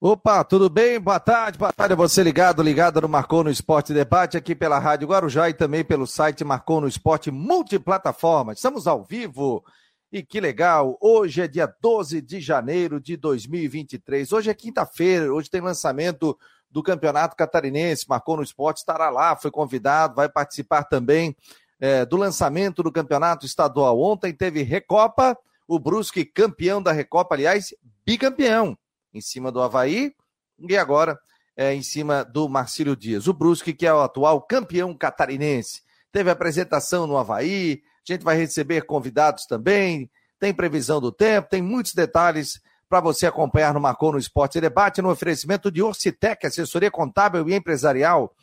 Opa, tudo bem? Boa tarde, boa tarde a você ligado, ligado no Marcou no Esporte Debate aqui pela Rádio Guarujá e também pelo site Marcou no Esporte multiplataforma. Estamos ao vivo e que legal! Hoje é dia 12 de janeiro de 2023. Hoje é quinta-feira, hoje tem lançamento do Campeonato Catarinense. Marcou no Esporte estará lá, foi convidado, vai participar também é, do lançamento do Campeonato Estadual. Ontem teve Recopa, o Brusque campeão da Recopa, aliás, bicampeão em cima do Havaí e agora é, em cima do Marcílio Dias. O Brusque, que é o atual campeão catarinense, teve apresentação no Havaí, a gente vai receber convidados também, tem previsão do tempo, tem muitos detalhes para você acompanhar no Marcou no Esporte Debate, no oferecimento de Orcitec, assessoria contábil e empresarial,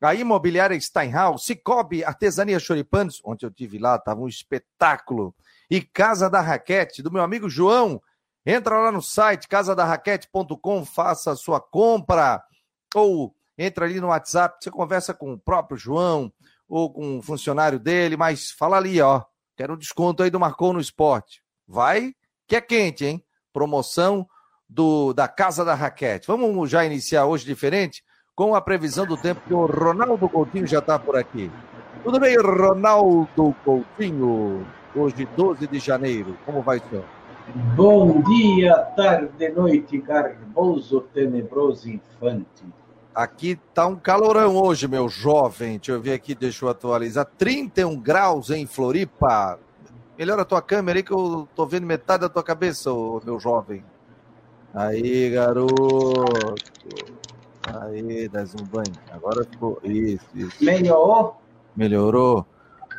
a imobiliária Steinhaus, Cicobi, Artesania Choripanes, onde eu tive lá, estava um espetáculo, e Casa da Raquete, do meu amigo João, Entra lá no site casadarraquete.com, faça a sua compra ou entra ali no WhatsApp, você conversa com o próprio João ou com um funcionário dele, mas fala ali, ó, quero um desconto aí do Marcou no Esporte. Vai, que é quente, hein? Promoção do da Casa da Raquete. Vamos já iniciar hoje diferente com a previsão do tempo que o Ronaldo Coutinho já está por aqui. Tudo bem, Ronaldo Coutinho? Hoje, 12 de janeiro, como vai ser? Bom dia, tarde, noite, garboso, tenebroso infante. Aqui tá um calorão hoje, meu jovem. Deixa eu ver aqui, deixa eu atualizar. 31 graus em Floripa. Melhora a tua câmera aí que eu tô vendo metade da tua cabeça, meu jovem. Aí, garoto. Aí, dá um banho. Agora ficou. Isso, isso. Melhorou? Melhorou.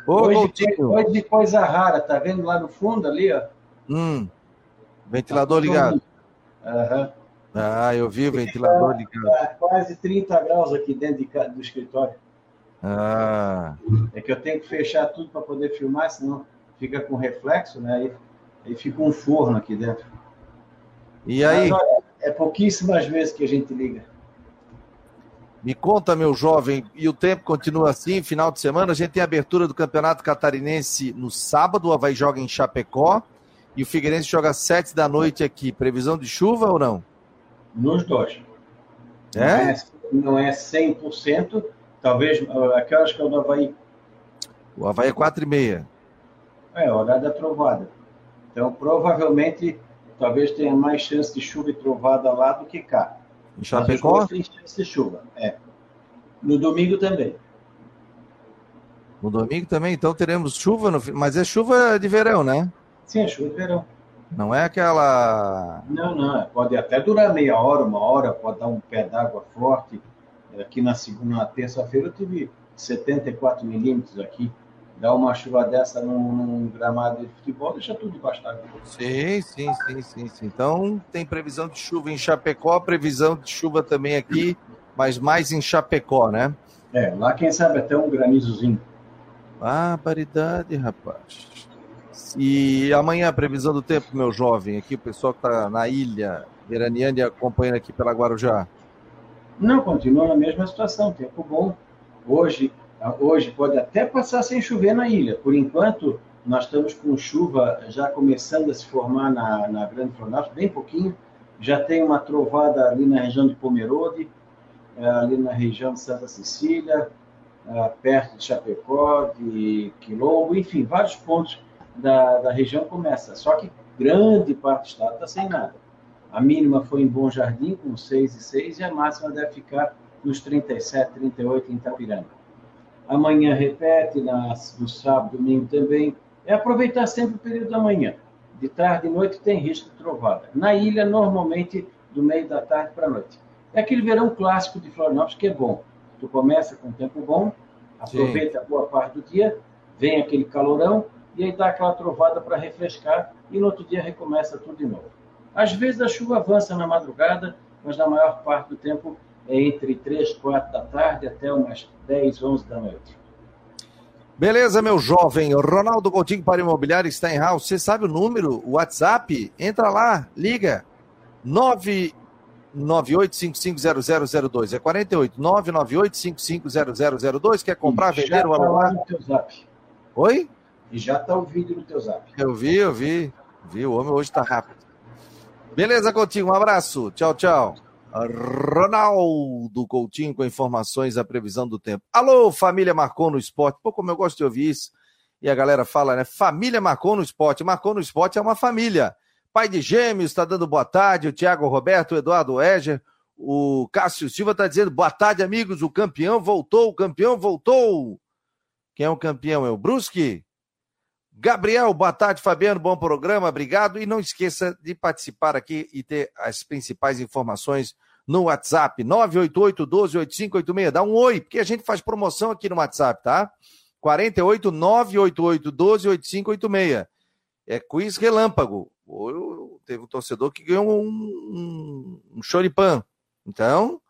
Ô, hoje, hoje de coisa rara, tá vendo lá no fundo ali, ó? Hum. Ventilador ligado. Uhum. Ah, eu vi o ventilador ligado. Tá quase 30 graus aqui dentro de, do escritório. Ah. É que eu tenho que fechar tudo para poder filmar, senão fica com reflexo, né? Aí, aí fica um forno aqui dentro. E aí? Mas, olha, é pouquíssimas vezes que a gente liga. Me conta, meu jovem, e o tempo continua assim, final de semana, a gente tem a abertura do Campeonato Catarinense no sábado, o Havaí joga em Chapecó, e o Figueirense joga às sete da noite aqui. Previsão de chuva ou não? Nos dois. É? Não é, não é 100%, talvez aquelas que é o do Havaí. O Havaí é 4 e meia. É, horário da trovada. Então, provavelmente, talvez tenha mais chance de chuva e trovada lá do que cá. Em Chapecó? Tem chance de chuva, é. No domingo também. No domingo também, então teremos chuva, no... mas é chuva de verão, né? Sim, é chuva de verão. Não é aquela. Não, não. É, pode até durar meia hora, uma hora, pode dar um pé d'água forte. Aqui na segunda, na terça-feira, eu tive 74 milímetros aqui. Dá uma chuva dessa num, num, gramado de futebol, deixa tudo debaixo d'água. Sim, sim, sim, sim, sim. Então tem previsão de chuva em Chapecó, previsão de chuva também aqui, mas mais em Chapecó, né? É, lá quem sabe até um granizozinho. Ah, paridade, rapaz. E amanhã a previsão do tempo, meu jovem, aqui o pessoal que está na ilha, Veraniane, acompanhando aqui pela Guarujá. Não, continua na mesma situação, tempo bom. Hoje, hoje pode até passar sem chover na ilha. Por enquanto, nós estamos com chuva já começando a se formar na, na Grande Florianópolis, bem pouquinho. Já tem uma trovada ali na região de Pomerode, é, ali na região de Santa Cecília, é, perto de Chapecó, de Quilombo, enfim, vários pontos da, da região começa. Só que grande parte do estado está sem nada. A mínima foi em Bom Jardim, com 6 e 6, e a máxima deve ficar nos 37, 38 em Itapiranga. Amanhã repete, na, no sábado, domingo também. É aproveitar sempre o período da manhã. De tarde e noite tem risco de trovada. Na ilha, normalmente, do meio da tarde para a noite. É aquele verão clássico de Florianópolis que é bom. Tu começa com tempo bom, aproveita Sim. boa parte do dia, vem aquele calorão, e aí dá aquela trovada para refrescar e no outro dia recomeça tudo de novo. Às vezes a chuva avança na madrugada, mas na maior parte do tempo é entre 3, 4 da tarde até umas 10, 11 da noite. Beleza, meu jovem. Ronaldo Coutinho para Imobiliário está em house. Você sabe o número, o WhatsApp? Entra lá, liga. 998550002. É 48. 998550002. Quer comprar, vender ou alugar? Oi? E já está o vídeo no teu zap. Eu vi, eu vi. Vi, o homem hoje está rápido. Beleza, Coutinho, um abraço. Tchau, tchau. Ronaldo Coutinho com informações da previsão do tempo. Alô, família Marcou no Esporte. Pô, como eu gosto de ouvir isso. E a galera fala, né? Família Marcou no Esporte. Marcou no Esporte é uma família. Pai de gêmeos está dando boa tarde. O Thiago Roberto, o Eduardo Eger. O Cássio Silva está dizendo boa tarde, amigos. O campeão voltou, o campeão voltou. Quem é o campeão? É o Brusque? Gabriel, boa tarde, Fabiano, bom programa, obrigado. E não esqueça de participar aqui e ter as principais informações no WhatsApp, 988-12-8586. Dá um oi, porque a gente faz promoção aqui no WhatsApp, tá? 48 988 12 8586. É quiz relâmpago. Teve um torcedor que ganhou um, um, um choripan. Então,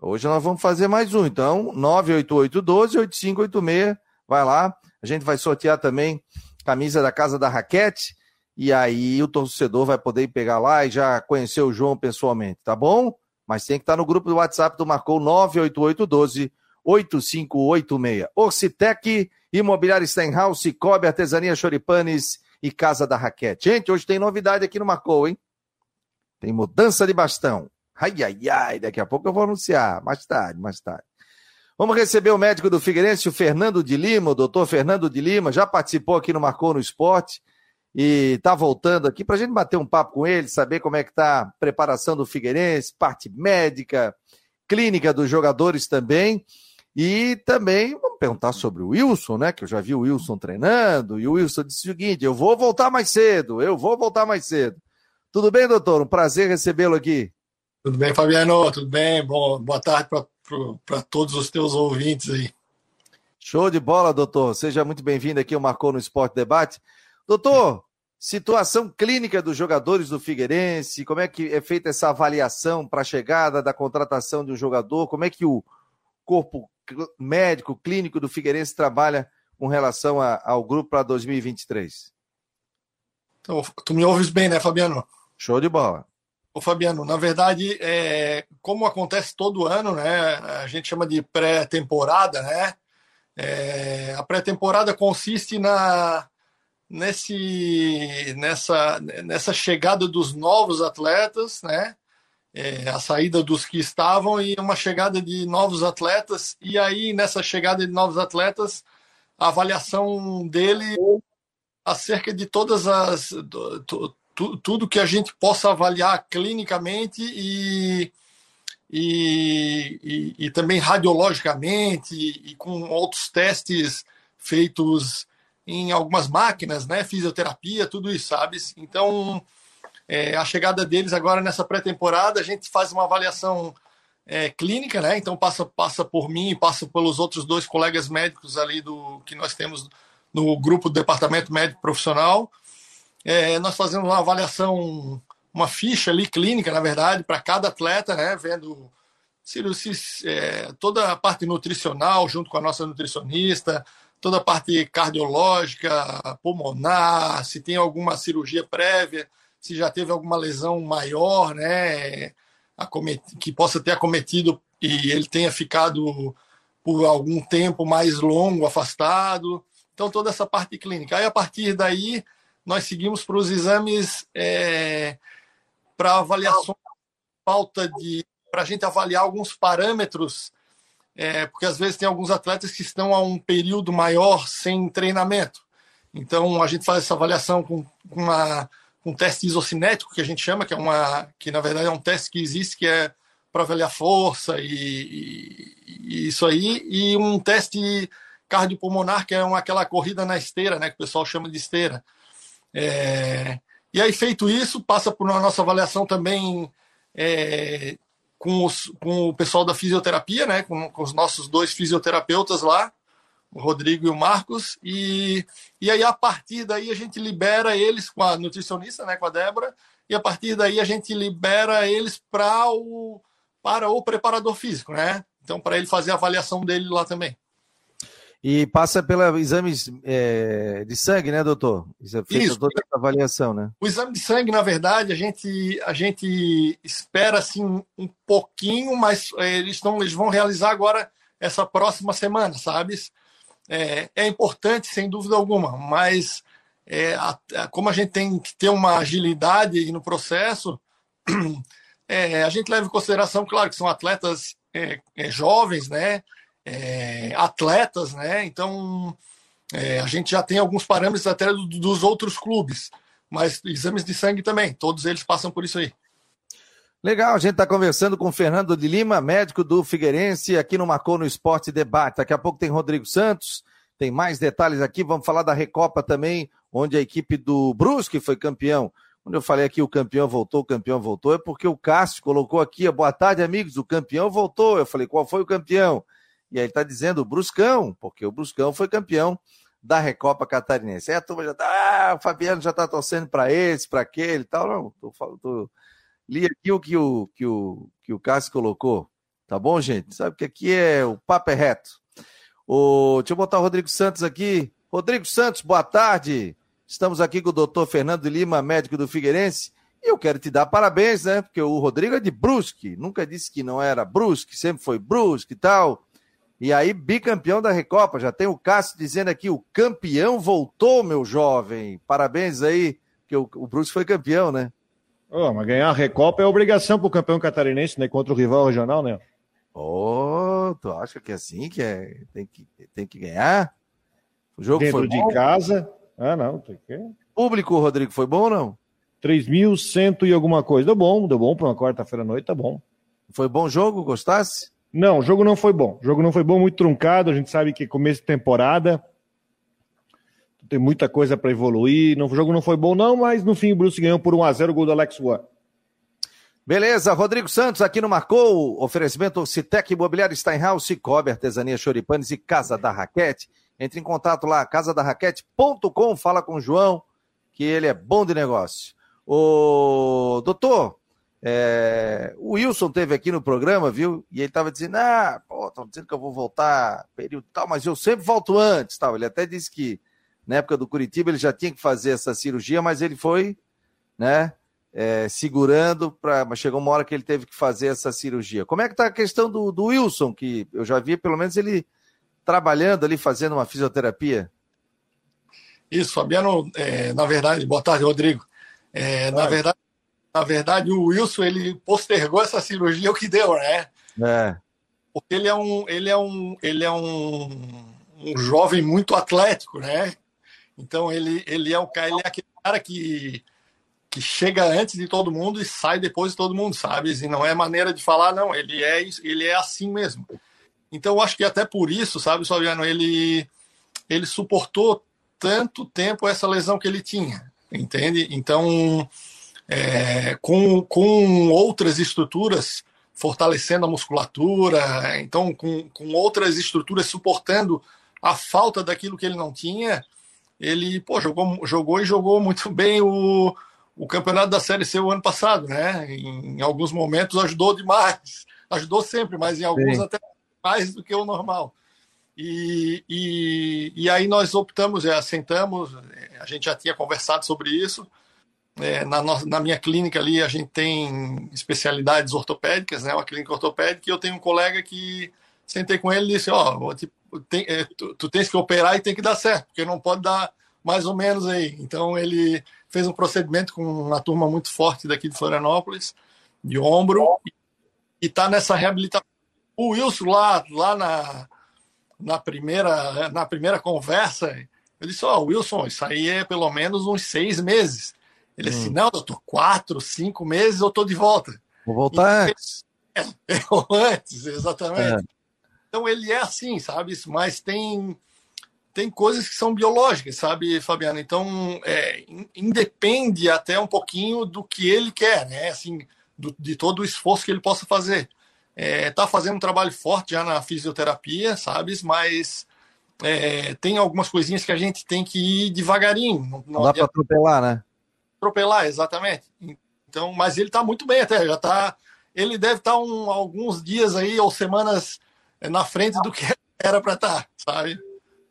hoje nós vamos fazer mais um. Então, 988 12 8586. Vai lá. A gente vai sortear também camisa da Casa da Raquete, e aí o torcedor vai poder pegar lá e já conhecer o João pessoalmente, tá bom? Mas tem que estar no grupo do WhatsApp do Marcou 98812 8586. Orcitec, Imobiliário Stenhouse, Cobre Artesania Choripanes e Casa da Raquete. Gente, hoje tem novidade aqui no Marcou, hein? Tem mudança de bastão. Ai, ai, ai, daqui a pouco eu vou anunciar. Mais tarde, mais tarde. Vamos receber o médico do Figueirense, o Fernando de Lima, o doutor Fernando de Lima, já participou aqui no Marcou no Esporte e está voltando aqui para a gente bater um papo com ele, saber como é que está a preparação do Figueirense, parte médica, clínica dos jogadores também. E também vamos perguntar sobre o Wilson, né? Que eu já vi o Wilson treinando, e o Wilson disse o seguinte: eu vou voltar mais cedo, eu vou voltar mais cedo. Tudo bem, doutor? Um prazer recebê-lo aqui. Tudo bem, Fabiano? Tudo bem? Bom, boa tarde para para todos os teus ouvintes aí. Show de bola, doutor. Seja muito bem-vindo aqui ao Marcou no Esporte Debate. Doutor, situação clínica dos jogadores do Figueirense, como é que é feita essa avaliação para a chegada da contratação de um jogador? Como é que o corpo médico, clínico do Figueirense trabalha com relação a, ao grupo para 2023? Então, tu me ouves bem, né, Fabiano? Show de bola. Ô Fabiano, na verdade, é, como acontece todo ano, né, a gente chama de pré-temporada, né? É, a pré-temporada consiste na nesse nessa nessa chegada dos novos atletas, né? É, a saída dos que estavam e uma chegada de novos atletas e aí nessa chegada de novos atletas a avaliação dele acerca de todas as tu, tudo que a gente possa avaliar clinicamente e, e, e, e também radiologicamente e, e, com outros testes feitos em algumas máquinas, né, fisioterapia, tudo isso, sabe? Então, é, a chegada deles agora nessa pré-temporada, a gente faz uma avaliação é, clínica, né? Então passa passa por mim, passa pelos outros dois colegas médicos ali do que nós temos no grupo do departamento médico profissional é, nós fazemos uma avaliação, uma ficha ali clínica, na verdade, para cada atleta, né? Vendo se é, toda a parte nutricional junto com a nossa nutricionista, toda a parte cardiológica, pulmonar, se tem alguma cirurgia prévia, se já teve alguma lesão maior, né? Que possa ter acometido e ele tenha ficado por algum tempo mais longo afastado. Então, toda essa parte clínica. Aí, a partir daí, nós seguimos para os exames é, para avaliação, falta de. para a gente avaliar alguns parâmetros, é, porque às vezes tem alguns atletas que estão há um período maior sem treinamento. Então a gente faz essa avaliação com, com uma, um teste isocinético que a gente chama, que é uma que na verdade é um teste que existe que é para avaliar força e, e, e, isso aí, e um teste cardiopulmonar, que é uma, aquela corrida na esteira, né, que o pessoal chama de esteira. É, e aí, feito isso, passa por uma nossa avaliação também é, com, os, com o pessoal da fisioterapia, né, com, com, os nossos dois fisioterapeutas lá, o Rodrigo e o Marcos, e, e aí a partir daí a gente libera eles com a nutricionista, né, com a Débora, e a partir daí a gente libera eles para o, para o preparador físico, né? Então, para ele fazer a avaliação dele lá também. E passa pelos exames é, de sangue, né, doutor? Isso é feita toda essa avaliação, né? O exame de sangue, na verdade, a gente, a gente espera assim um pouquinho, mas é, eles, estão, eles vão realizar agora essa próxima semana, sabe? É, é importante, sem dúvida alguma, mas é, a, a, como a gente tem que ter uma agilidade no processo, é, a gente leva em consideração, claro, que são atletas jovens, né? É, atletas, né? Então é, a gente já tem alguns parâmetros até do, dos outros clubes, mas exames de sangue também, todos eles passam por isso aí. Legal, a gente está conversando com Fernando de Lima, médico do Figueirense, aqui no Marcou no Esporte Debate. Daqui a pouco tem Rodrigo Santos, tem mais detalhes aqui. Vamos falar da Recopa também, onde a equipe do Brusque foi campeão. Quando eu falei aqui o campeão voltou, o campeão voltou, é porque o Cássio colocou aqui, boa tarde, amigos, o campeão voltou. Eu falei, qual foi o campeão? E aí ele está dizendo o Bruscão, porque o Bruscão foi campeão da Recopa Catarinense. Aí a turma já tá, ah, o Fabiano já está torcendo para esse, para aquele e tal. Não, tô, tô, li aqui o que o, que o, que o Cássio colocou. Tá bom, gente? Sabe que aqui é o papo é reto. O, deixa eu botar o Rodrigo Santos aqui. Rodrigo Santos, boa tarde. Estamos aqui com o doutor Fernando Lima, médico do Figueirense. E eu quero te dar parabéns, né? Porque o Rodrigo é de Brusque. Nunca disse que não era Brusque, sempre foi Brusque e tal. E aí, bicampeão da Recopa. Já tem o Cássio dizendo aqui: o campeão voltou, meu jovem. Parabéns aí, que o, o Brusque foi campeão, né? Oh, mas ganhar a Recopa é obrigação para o campeão catarinense, né? Contra o rival regional, né? Oh, tu acha que é assim que é? Tem que, tem que ganhar? O jogo Dentro foi bom? de casa. Ah, não, tem que. Público, Rodrigo, foi bom ou não? 3.100 e alguma coisa. Deu bom, deu bom para uma quarta-feira à noite, tá bom. Foi bom jogo? Gostasse? Não, o jogo não foi bom. O jogo não foi bom, muito truncado. A gente sabe que é começo de temporada tem muita coisa para evoluir. o jogo não foi bom, não, mas no fim o Bruce ganhou por 1x0 o gol do Alex One. Beleza, Rodrigo Santos aqui no Marcou. Oferecimento Citec Imobiliário Steinhaus, Cicobi, Artesania Choripanes e Casa da Raquete. Entre em contato lá, casadarraquete.com, fala com o João, que ele é bom de negócio. Ô, doutor, é, o Wilson teve aqui no programa, viu? E ele estava dizendo: ah, pô, estão dizendo que eu vou voltar período tal, mas eu sempre volto antes, tal. Ele até disse que na época do Curitiba, ele já tinha que fazer essa cirurgia, mas ele foi, né, é, segurando, pra, mas chegou uma hora que ele teve que fazer essa cirurgia. Como é que está a questão do, do Wilson, que eu já vi pelo menos ele trabalhando ali, fazendo uma fisioterapia? Isso, Fabiano, é, na verdade, boa tarde, Rodrigo. É, na, verdade, na verdade, o Wilson ele postergou essa cirurgia, o que deu, né? É. Porque ele é um, ele é um, ele é um, um jovem muito atlético, né? Então ele, ele é o cara, ele é aquele cara que, que chega antes de todo mundo e sai depois de todo mundo, sabe? E não é maneira de falar, não. Ele é ele é assim mesmo. Então eu acho que até por isso, sabe, Fabiano, ele ele suportou tanto tempo essa lesão que ele tinha, entende? Então é, com, com outras estruturas fortalecendo a musculatura, então com, com outras estruturas suportando a falta daquilo que ele não tinha, ele pô, jogou, jogou e jogou muito bem o, o campeonato da Série C o ano passado, né? Em, em alguns momentos ajudou demais, ajudou sempre, mas em alguns Sim. até mais do que o normal. E, e, e aí nós optamos, é, assentamos, a gente já tinha conversado sobre isso. É, na, na minha clínica ali a gente tem especialidades ortopédicas, né? Uma clínica ortopédica, e eu tenho um colega que sentei com ele e disse, ó, oh, tem, é, tu, tu, tens que operar e tem que dar certo, porque não pode dar mais ou menos aí. Então ele fez um procedimento com uma turma muito forte daqui de Florianópolis, de ombro, e está nessa reabilitação. O Wilson lá, lá na, na, primeira, na primeira conversa, eu disse, ó, oh, Wilson, isso aí é pelo menos uns seis meses. Ele hum. disse, não, doutor, quatro, cinco meses eu tô de volta. Vou voltar antes. É, antes, exatamente. É. Então ele é assim, sabe? Mas tem tem coisas que são biológicas, sabe, Fabiano? Então é, independe até um pouquinho do que ele quer, né? Assim, do, de todo o esforço que ele possa fazer. É, tá fazendo um trabalho forte já na fisioterapia, sabes? Mas é, tem algumas coisinhas que a gente tem que ir devagarinho. Não, não dá para atropelar, né? Atropelar, exatamente. Então, mas ele está muito bem até, já tá. Ele deve estar tá um, alguns dias aí ou semanas é na frente do que era para estar, tá, sabe?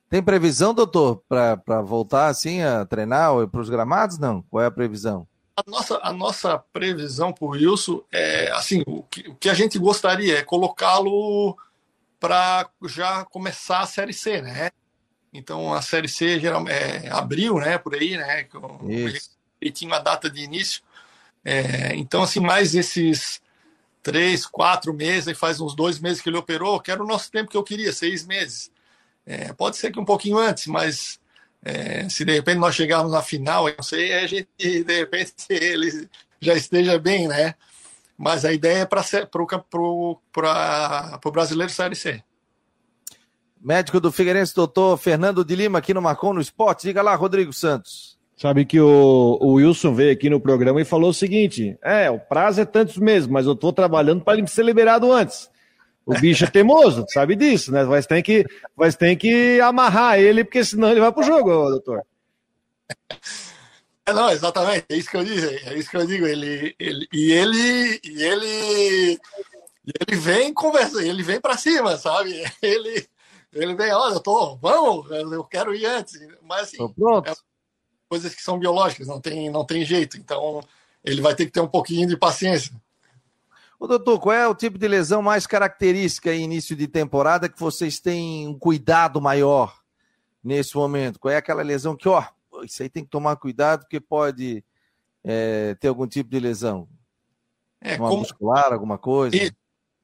Tem previsão, doutor, para voltar assim a treinar ou para os gramados? Não? Qual é a previsão? A nossa, a nossa previsão o Wilson é assim: o que, o que a gente gostaria é colocá-lo para já começar a Série C, né? Então a Série C geralmente é abril, né? Por aí, né? E tinha uma data de início. É, então, assim, mais esses três, quatro meses, e faz uns dois meses que ele operou, que era o nosso tempo que eu queria, seis meses. É, pode ser que um pouquinho antes, mas é, se de repente nós chegarmos na final, eu não sei, a gente, de repente, ele já esteja bem, né? Mas a ideia é para o brasileiro Série C. Médico do Figueirense, doutor Fernando de Lima, aqui no Marcon no Esporte. Diga lá, Rodrigo Santos. Sabe que o, o, Wilson veio aqui no programa e falou o seguinte: é, o prazo é tantos meses, mas eu estou trabalhando para ele ser liberado antes. O bicho é teimoso, sabe disso, né? Mas tem que, mas tem que amarrar ele, porque senão ele vai pro jogo, doutor. É, não, exatamente, é isso que eu digo, é isso que eu digo. Ele, ele, e ele, e ele, ele vem conversa, ele vem para cima, sabe? Ele, ele vem, olha, eu tô, vamos, eu quero ir antes, mas assim, é coisas que são biológicas, não tem, não tem jeito. Então, ele vai ter que ter um pouquinho de paciência. Ô, doutor, qual é o tipo de lesão mais característica em início de temporada que vocês têm um cuidado maior nesse momento? Qual é aquela lesão que, ó, isso aí tem que tomar cuidado porque pode é, ter algum tipo de lesão? É, Uma como... muscular, alguma coisa? E,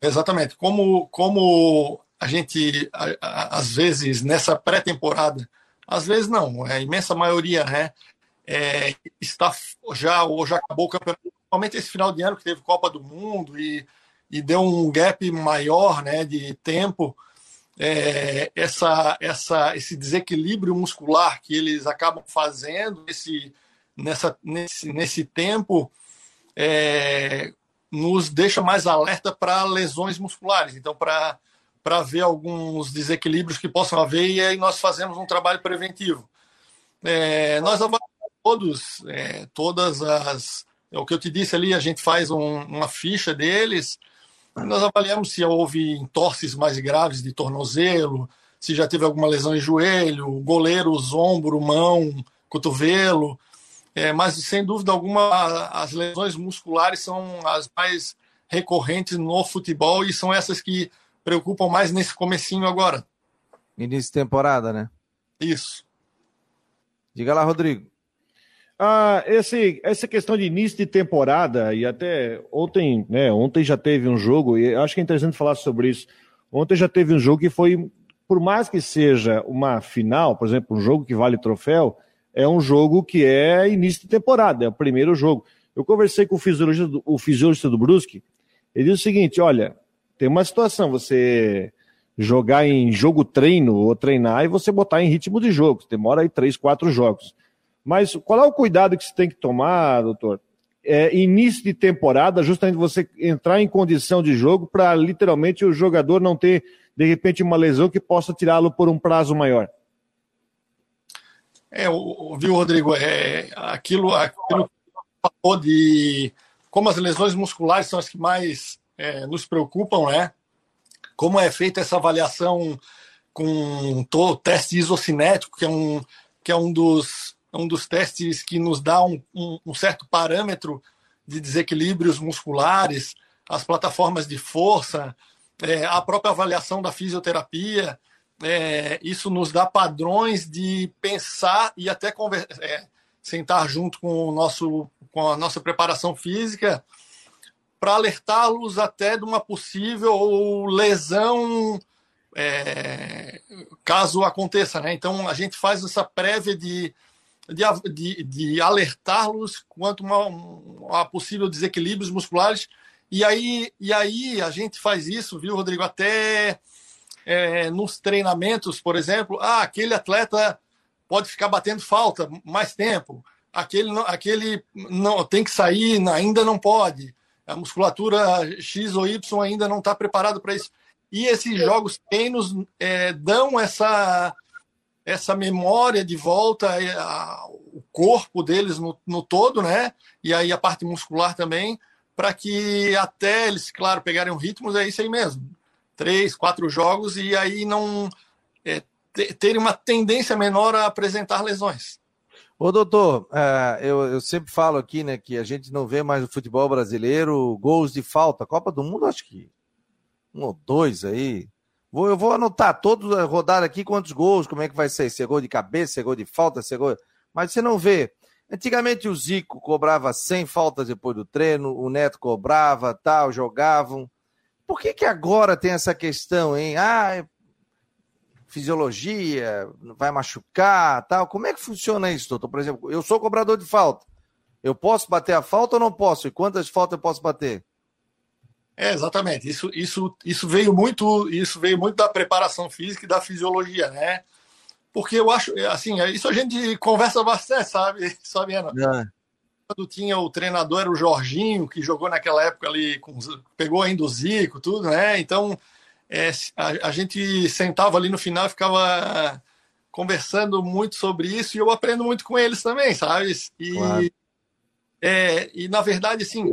exatamente. Como, como a gente, a, a, às vezes, nessa pré-temporada, às vezes não, é a imensa maioria, né? É, está já ou já acabou o campeonato principalmente esse final de ano que teve Copa do Mundo e, e deu um gap maior né, de tempo, é, essa, essa, esse desequilíbrio muscular que eles acabam fazendo esse, nessa, nesse, nesse tempo é, nos deixa mais alerta para lesões musculares. Então, para para ver alguns desequilíbrios que possam haver e aí nós fazemos um trabalho preventivo. É, nós avaliamos todos, é, todas as, é o que eu te disse ali, a gente faz um, uma ficha deles, nós avaliamos se houve entorses mais graves de tornozelo, se já teve alguma lesão em joelho, goleiros, ombro, mão, cotovelo. É, mas, sem dúvida alguma, as lesões musculares são as mais recorrentes no futebol e são essas que preocupam mais nesse comecinho agora. Início de temporada, né? Isso. Diga lá, Rodrigo. Ah, esse, essa questão de início de temporada, e até ontem, né? Ontem já teve um jogo, e acho que é interessante falar sobre isso. Ontem já teve um jogo que foi, por mais que seja uma final, por exemplo, um jogo que vale troféu, é um jogo que é início de temporada, é o primeiro jogo. Eu conversei com o fisiologista do, o fisiologista do Brusque, ele disse o seguinte: olha, tem uma situação, você jogar em jogo treino ou treinar e você botar em ritmo de jogo, demora aí três, quatro jogos. Mas qual é o cuidado que você tem que tomar, doutor? É, início de temporada, justamente você entrar em condição de jogo para literalmente o jogador não ter, de repente, uma lesão que possa tirá-lo por um prazo maior. É, viu, Rodrigo? É, aquilo, aquilo falou de como as lesões musculares são as que mais é, nos preocupam, né? Como é feita essa avaliação com o teste isocinético, que é um, que é um dos um dos testes que nos dá um, um, um certo parâmetro de desequilíbrios musculares, as plataformas de força, é, a própria avaliação da fisioterapia. É, isso nos dá padrões de pensar e até é, sentar junto com, o nosso, com a nossa preparação física para alertá-los até de uma possível lesão é, caso aconteça. Né? Então, a gente faz essa prévia de de, de, de alertá-los quanto a, possível desequilíbrios musculares. E aí, e aí a gente faz isso, viu, Rodrigo? Até é, nos treinamentos, por exemplo, ah, aquele atleta pode ficar batendo falta mais tempo, aquele, aquele não tem que sair, ainda não pode, a musculatura X ou Y ainda não está preparado para isso. E esses jogos treinos é, dão essa essa memória de volta, a, o corpo deles no, no, todo, né? E aí a parte muscular também, para que até eles, claro, pegarem um ritmo, é isso aí mesmo. Três, quatro jogos e aí não é, terem uma tendência menor a apresentar lesões. Ô, doutor, uh, eu, eu, sempre falo aqui, né, que a gente não vê mais no futebol brasileiro gols de falta. Copa do Mundo, acho que um ou dois aí. Vou, eu vou anotar toda a rodada aqui quantos gols, como é que vai ser. Se é gol de cabeça, se é gol de falta, se é gol... Mas você não vê. Antigamente o Zico cobrava 100 faltas depois do treino, o Neto cobrava, tal, jogavam. Por que que agora tem essa questão, hein? Ah, é fisiologia, vai machucar, tal. Como é que funciona isso, doutor? Por exemplo, eu sou cobrador de falta. Eu posso bater a falta ou não posso? E quantas faltas eu posso bater? É, exatamente. Isso, isso, isso veio muito, isso veio muito da preparação física e da fisiologia, né? Porque eu acho, assim, isso a gente conversa bastante, sabe, Fabiano? É. Quando tinha o treinador era o Jorginho, que jogou naquela época ali, com, pegou ainda o Zico, tudo, né? Então, é, a, a, gente sentava ali no final ficava conversando muito sobre isso e eu aprendo muito com eles também, sabe? E, claro. é, e na verdade, assim,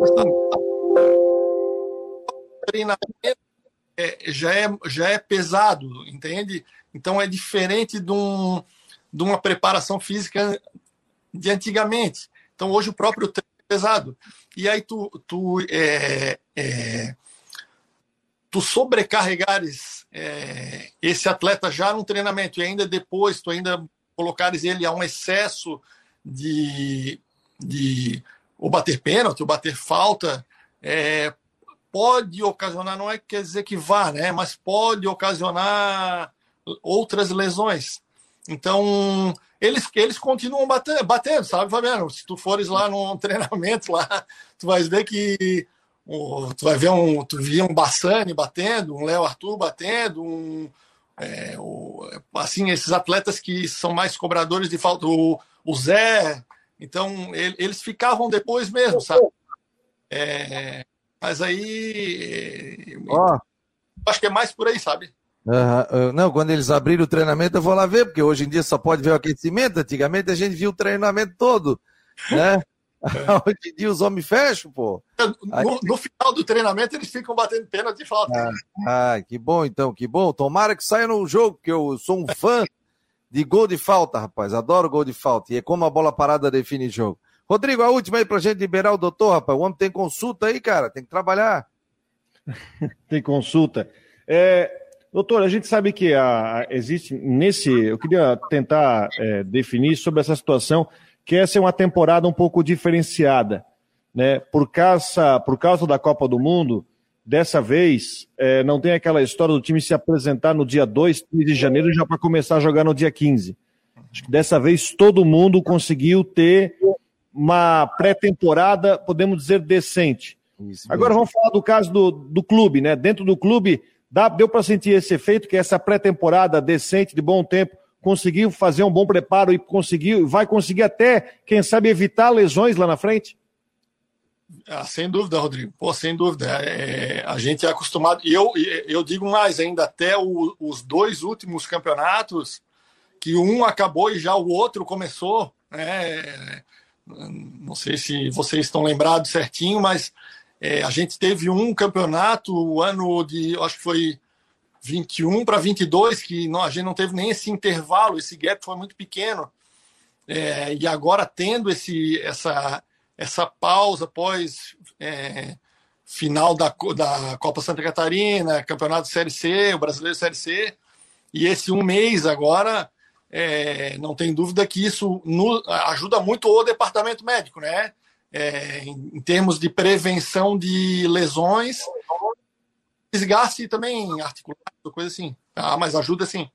treinamento é, já, é, já é pesado, entende? Então é diferente de, um, de uma preparação física de antigamente. Então hoje o próprio treino é pesado. E aí tu, tu é, é, tu sobrecarregares é, esse atleta já no treinamento e ainda depois tu ainda colocares ele a um excesso de, de ou bater pênalti, ou bater falta, é, pode ocasionar, não é quer dizer que vá, né? Mas pode ocasionar outras lesões. Então, eles, eles continuam batendo, batendo, sabe, Fabiano? Se tu fores lá num treinamento lá, tu vais ver que tu vai ver um, tu via um Bassani batendo, um Léo Arthur batendo, um, é, o, assim, esses atletas que são mais cobradores de falta, o, o Zé, então ele, eles ficavam depois mesmo, sabe? É, mas aí oh. acho que é mais por aí, sabe? Uhum. Não, quando eles abriram o treinamento, eu vou lá ver, porque hoje em dia só pode ver o aquecimento. Antigamente a gente viu o treinamento todo, né? Hoje em dia os homens fecham, pô. No, no, final do treinamento eles ficam batendo pênalti de falta. Ah, ah, que bom então, que bom. Tomara que saia no jogo, porque eu sou um fã de gol de falta, rapaz. Adoro gol de falta. E é como a bola parada define jogo. Rodrigo, a última aí pra gente liberar o doutor, rapaz. O homem tem consulta aí, cara. Tem que trabalhar. tem consulta. É, doutor, a gente sabe que a, a, existe nesse. Eu queria tentar é, definir sobre essa situação que essa é uma temporada um pouco diferenciada, né? Por causa, por causa da Copa do Mundo, dessa vez é, não tem aquela história do time se apresentar no dia 2 de janeiro já para começar a jogar no dia 15. Acho que dessa vez todo mundo conseguiu ter uma pré-temporada, podemos dizer, decente. Agora vamos falar do caso do, do clube, né? Dentro do clube, dá, deu para sentir esse efeito, que essa pré-temporada decente, de bom tempo, conseguiu fazer um bom preparo e conseguiu, vai conseguir até, quem sabe, evitar lesões lá na frente? Ah, sem dúvida, Rodrigo. Pô, sem dúvida. É, a gente é acostumado. E eu, eu digo mais ainda, até o, os dois últimos campeonatos, que um acabou e já o outro começou. Né? Não sei se vocês estão lembrados certinho, mas é, a gente teve um campeonato, o ano de, acho que foi 21 para 22, que não, a gente não teve nem esse intervalo, esse gap foi muito pequeno. É, e agora tendo esse, essa, essa pausa após é, final da, da Copa Santa Catarina, Campeonato Série C, o Brasileiro Série C, e esse um mês agora, é, não tem dúvida que isso no, ajuda muito o departamento médico, né? É, em, em termos de prevenção de lesões desgaste também articular, coisa assim. Ah, mas ajuda sim.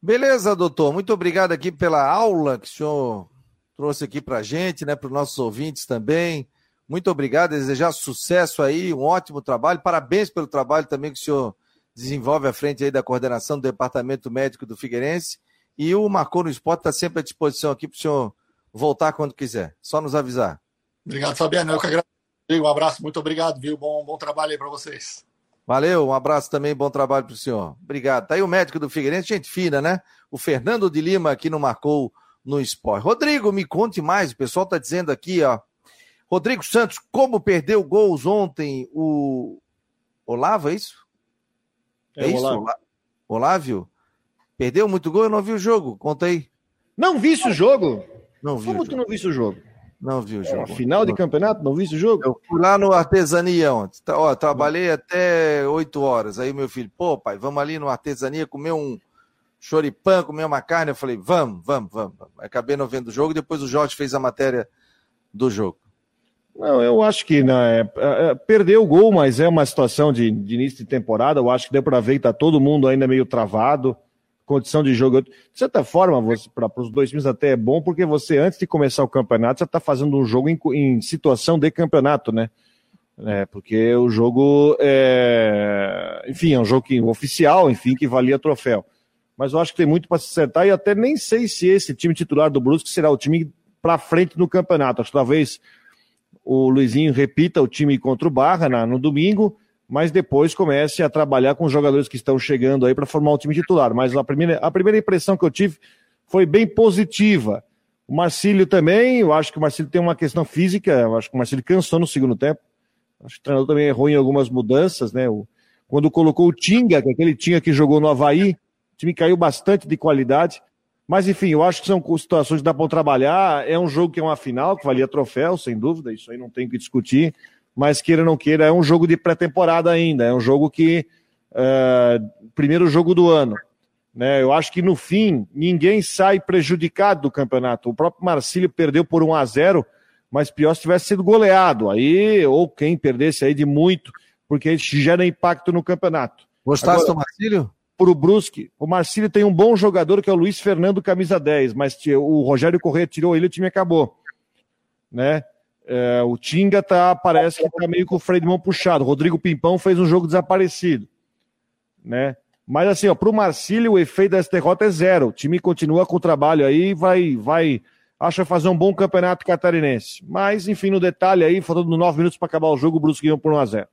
Beleza, doutor. Muito obrigado aqui pela aula que o senhor trouxe aqui para a gente, né, para os nossos ouvintes também. Muito obrigado, desejar sucesso aí, um ótimo trabalho. Parabéns pelo trabalho também que o senhor desenvolve à frente aí da coordenação do Departamento Médico do Figueirense. E o Marcou no Esporte está sempre à disposição aqui para o senhor voltar quando quiser. Só nos avisar. Obrigado, Fabiano. Eu que agradeço. Um abraço, muito obrigado, viu? Bom, bom trabalho aí para vocês. Valeu, um abraço também, bom trabalho para o senhor. Obrigado. Tá aí o médico do Figueirense, gente fina, né? O Fernando de Lima aqui no Marcou no Esporte. Rodrigo, me conte mais, o pessoal está dizendo aqui, ó. Rodrigo Santos, como perdeu gols ontem o Olavo, é isso? É, é isso, Olavo. Olávio? Perdeu muito gol? Eu não vi o jogo, conta aí. Não vi o jogo? Não vi. Como tu não viste o jogo? Não vi o jogo. É, final de campeonato, não viste o jogo? Eu fui lá no Artesania ontem. Ó, trabalhei até 8 horas. Aí meu filho, pô, pai, vamos ali no Artesania comer um, choripã, comer uma carne. Eu falei, vamos, vamos, vamos. Acabei não vendo o jogo, depois o Jorge fez a matéria do jogo. Não, eu acho que né, é, é, perdeu o gol, mas é uma situação de, de início de temporada. Eu acho que deu para ver que tá todo mundo ainda meio travado, condição de jogo. De certa forma, para os dois times até é bom, porque você, antes de começar o campeonato, você está fazendo um jogo em, em, situação de campeonato, né? É, porque o jogo é, enfim, é um jogo que, oficial, enfim, que valia troféu. Mas eu acho que tem muito para se acertar e até nem sei se esse time titular do Brusque será o time para frente no campeonato. Acho que talvez o Luizinho repita o time contra o Barra na, no domingo, mas depois comece a trabalhar com os jogadores que estão chegando aí para formar o time titular. Mas a primeira, a primeira impressão que eu tive foi bem positiva. O Marcílio também, eu acho que o Marcílio tem uma questão física, eu acho que o Marcílio cansou no segundo tempo. Acho que o treinador também errou em algumas mudanças, né? O, quando colocou o Tinga, que é aquele Tinga que jogou no Havaí, o time caiu bastante de qualidade. Mas, enfim, eu acho que são situações que dá para trabalhar. É um jogo que é uma final, que valia troféu, sem dúvida, isso aí não tem que discutir. Mas, queira ou não queira, é um jogo de pré-temporada ainda. É um jogo que. Uh, primeiro jogo do ano. Né? Eu acho que no fim, ninguém sai prejudicado do campeonato. O próprio Marcílio perdeu por 1 a 0 mas pior se tivesse sido goleado. Aí, ou quem perdesse aí de muito, porque isso gera impacto no campeonato. Gostaste Agora, do Marcílio? para o Brusque. O Marcílio tem um bom jogador que é o Luiz Fernando, camisa 10, mas o Rogério Corrêa tirou ele e o time acabou. Né? É, o Tinga tá, parece que está meio com o freio de mão puxado. Rodrigo Pimpão fez um jogo desaparecido. Né? Mas assim, para o Marcílio, o efeito dessa derrota é zero. O time continua com o trabalho aí vai, vai, acha fazer um bom campeonato catarinense. Mas, enfim, no detalhe aí, faltando nove minutos para acabar o jogo, o Brusque ganhou por 1 a 0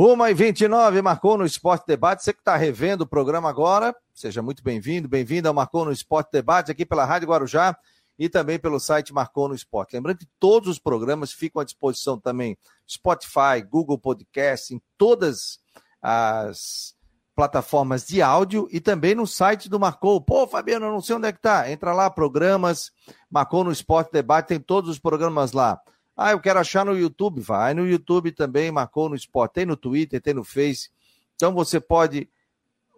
uma e 29 marcou no Esporte Debate. Você que está revendo o programa agora, seja muito bem-vindo, bem-vindo ao Marcou no Esporte Debate aqui pela Rádio Guarujá e também pelo site Marcou no Esporte. Lembrando que todos os programas ficam à disposição também Spotify, Google Podcast, em todas as plataformas de áudio e também no site do Marcou. Pô, Fabiano, eu não sei onde é que tá. Entra lá, programas, Marcou no Esporte Debate, tem todos os programas lá. Ah, eu quero achar no YouTube. Vai no YouTube também, marcou no Sport. Tem no Twitter, tem no Face. Então você pode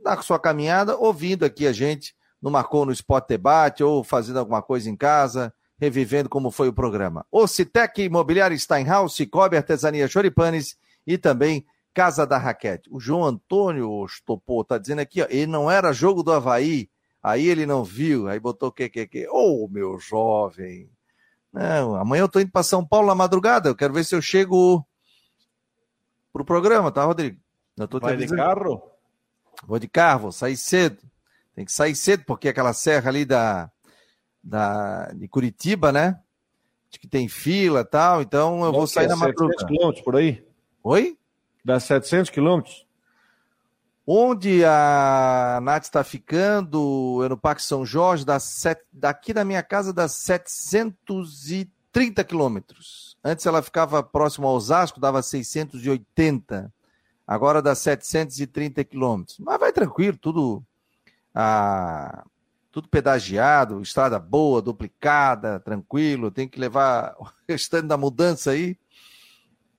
dar sua caminhada ouvindo aqui a gente no Marcou no Sport Debate ou fazendo alguma coisa em casa, revivendo como foi o programa. O Citec Imobiliário Steinhaus, Cicobi Artesania Choripanes e também Casa da Raquete. O João Antônio Stopô tá dizendo aqui, ó, ele não era jogo do Havaí, aí ele não viu, aí botou que, que. Ô, oh, meu jovem, não, amanhã eu tô indo para São Paulo na madrugada. Eu quero ver se eu chego pro programa, tá, Rodrigo? Eu tô Vai de carro? Vou de carro, vou sair cedo. Tem que sair cedo, porque aquela serra ali da, da, de Curitiba, né? De que tem fila e tal, então eu vou sair na madrugada. 700 quilômetros por aí? Oi? Dá 700 quilômetros? Onde a Nath está ficando, é no Parque São Jorge, dá set... daqui da minha casa dá 730 quilômetros. Antes ela ficava próximo ao Osasco, dava 680. Agora dá 730 quilômetros. Mas vai tranquilo, tudo, ah, tudo pedagiado, estrada boa, duplicada, tranquilo. Tem que levar o restante da mudança aí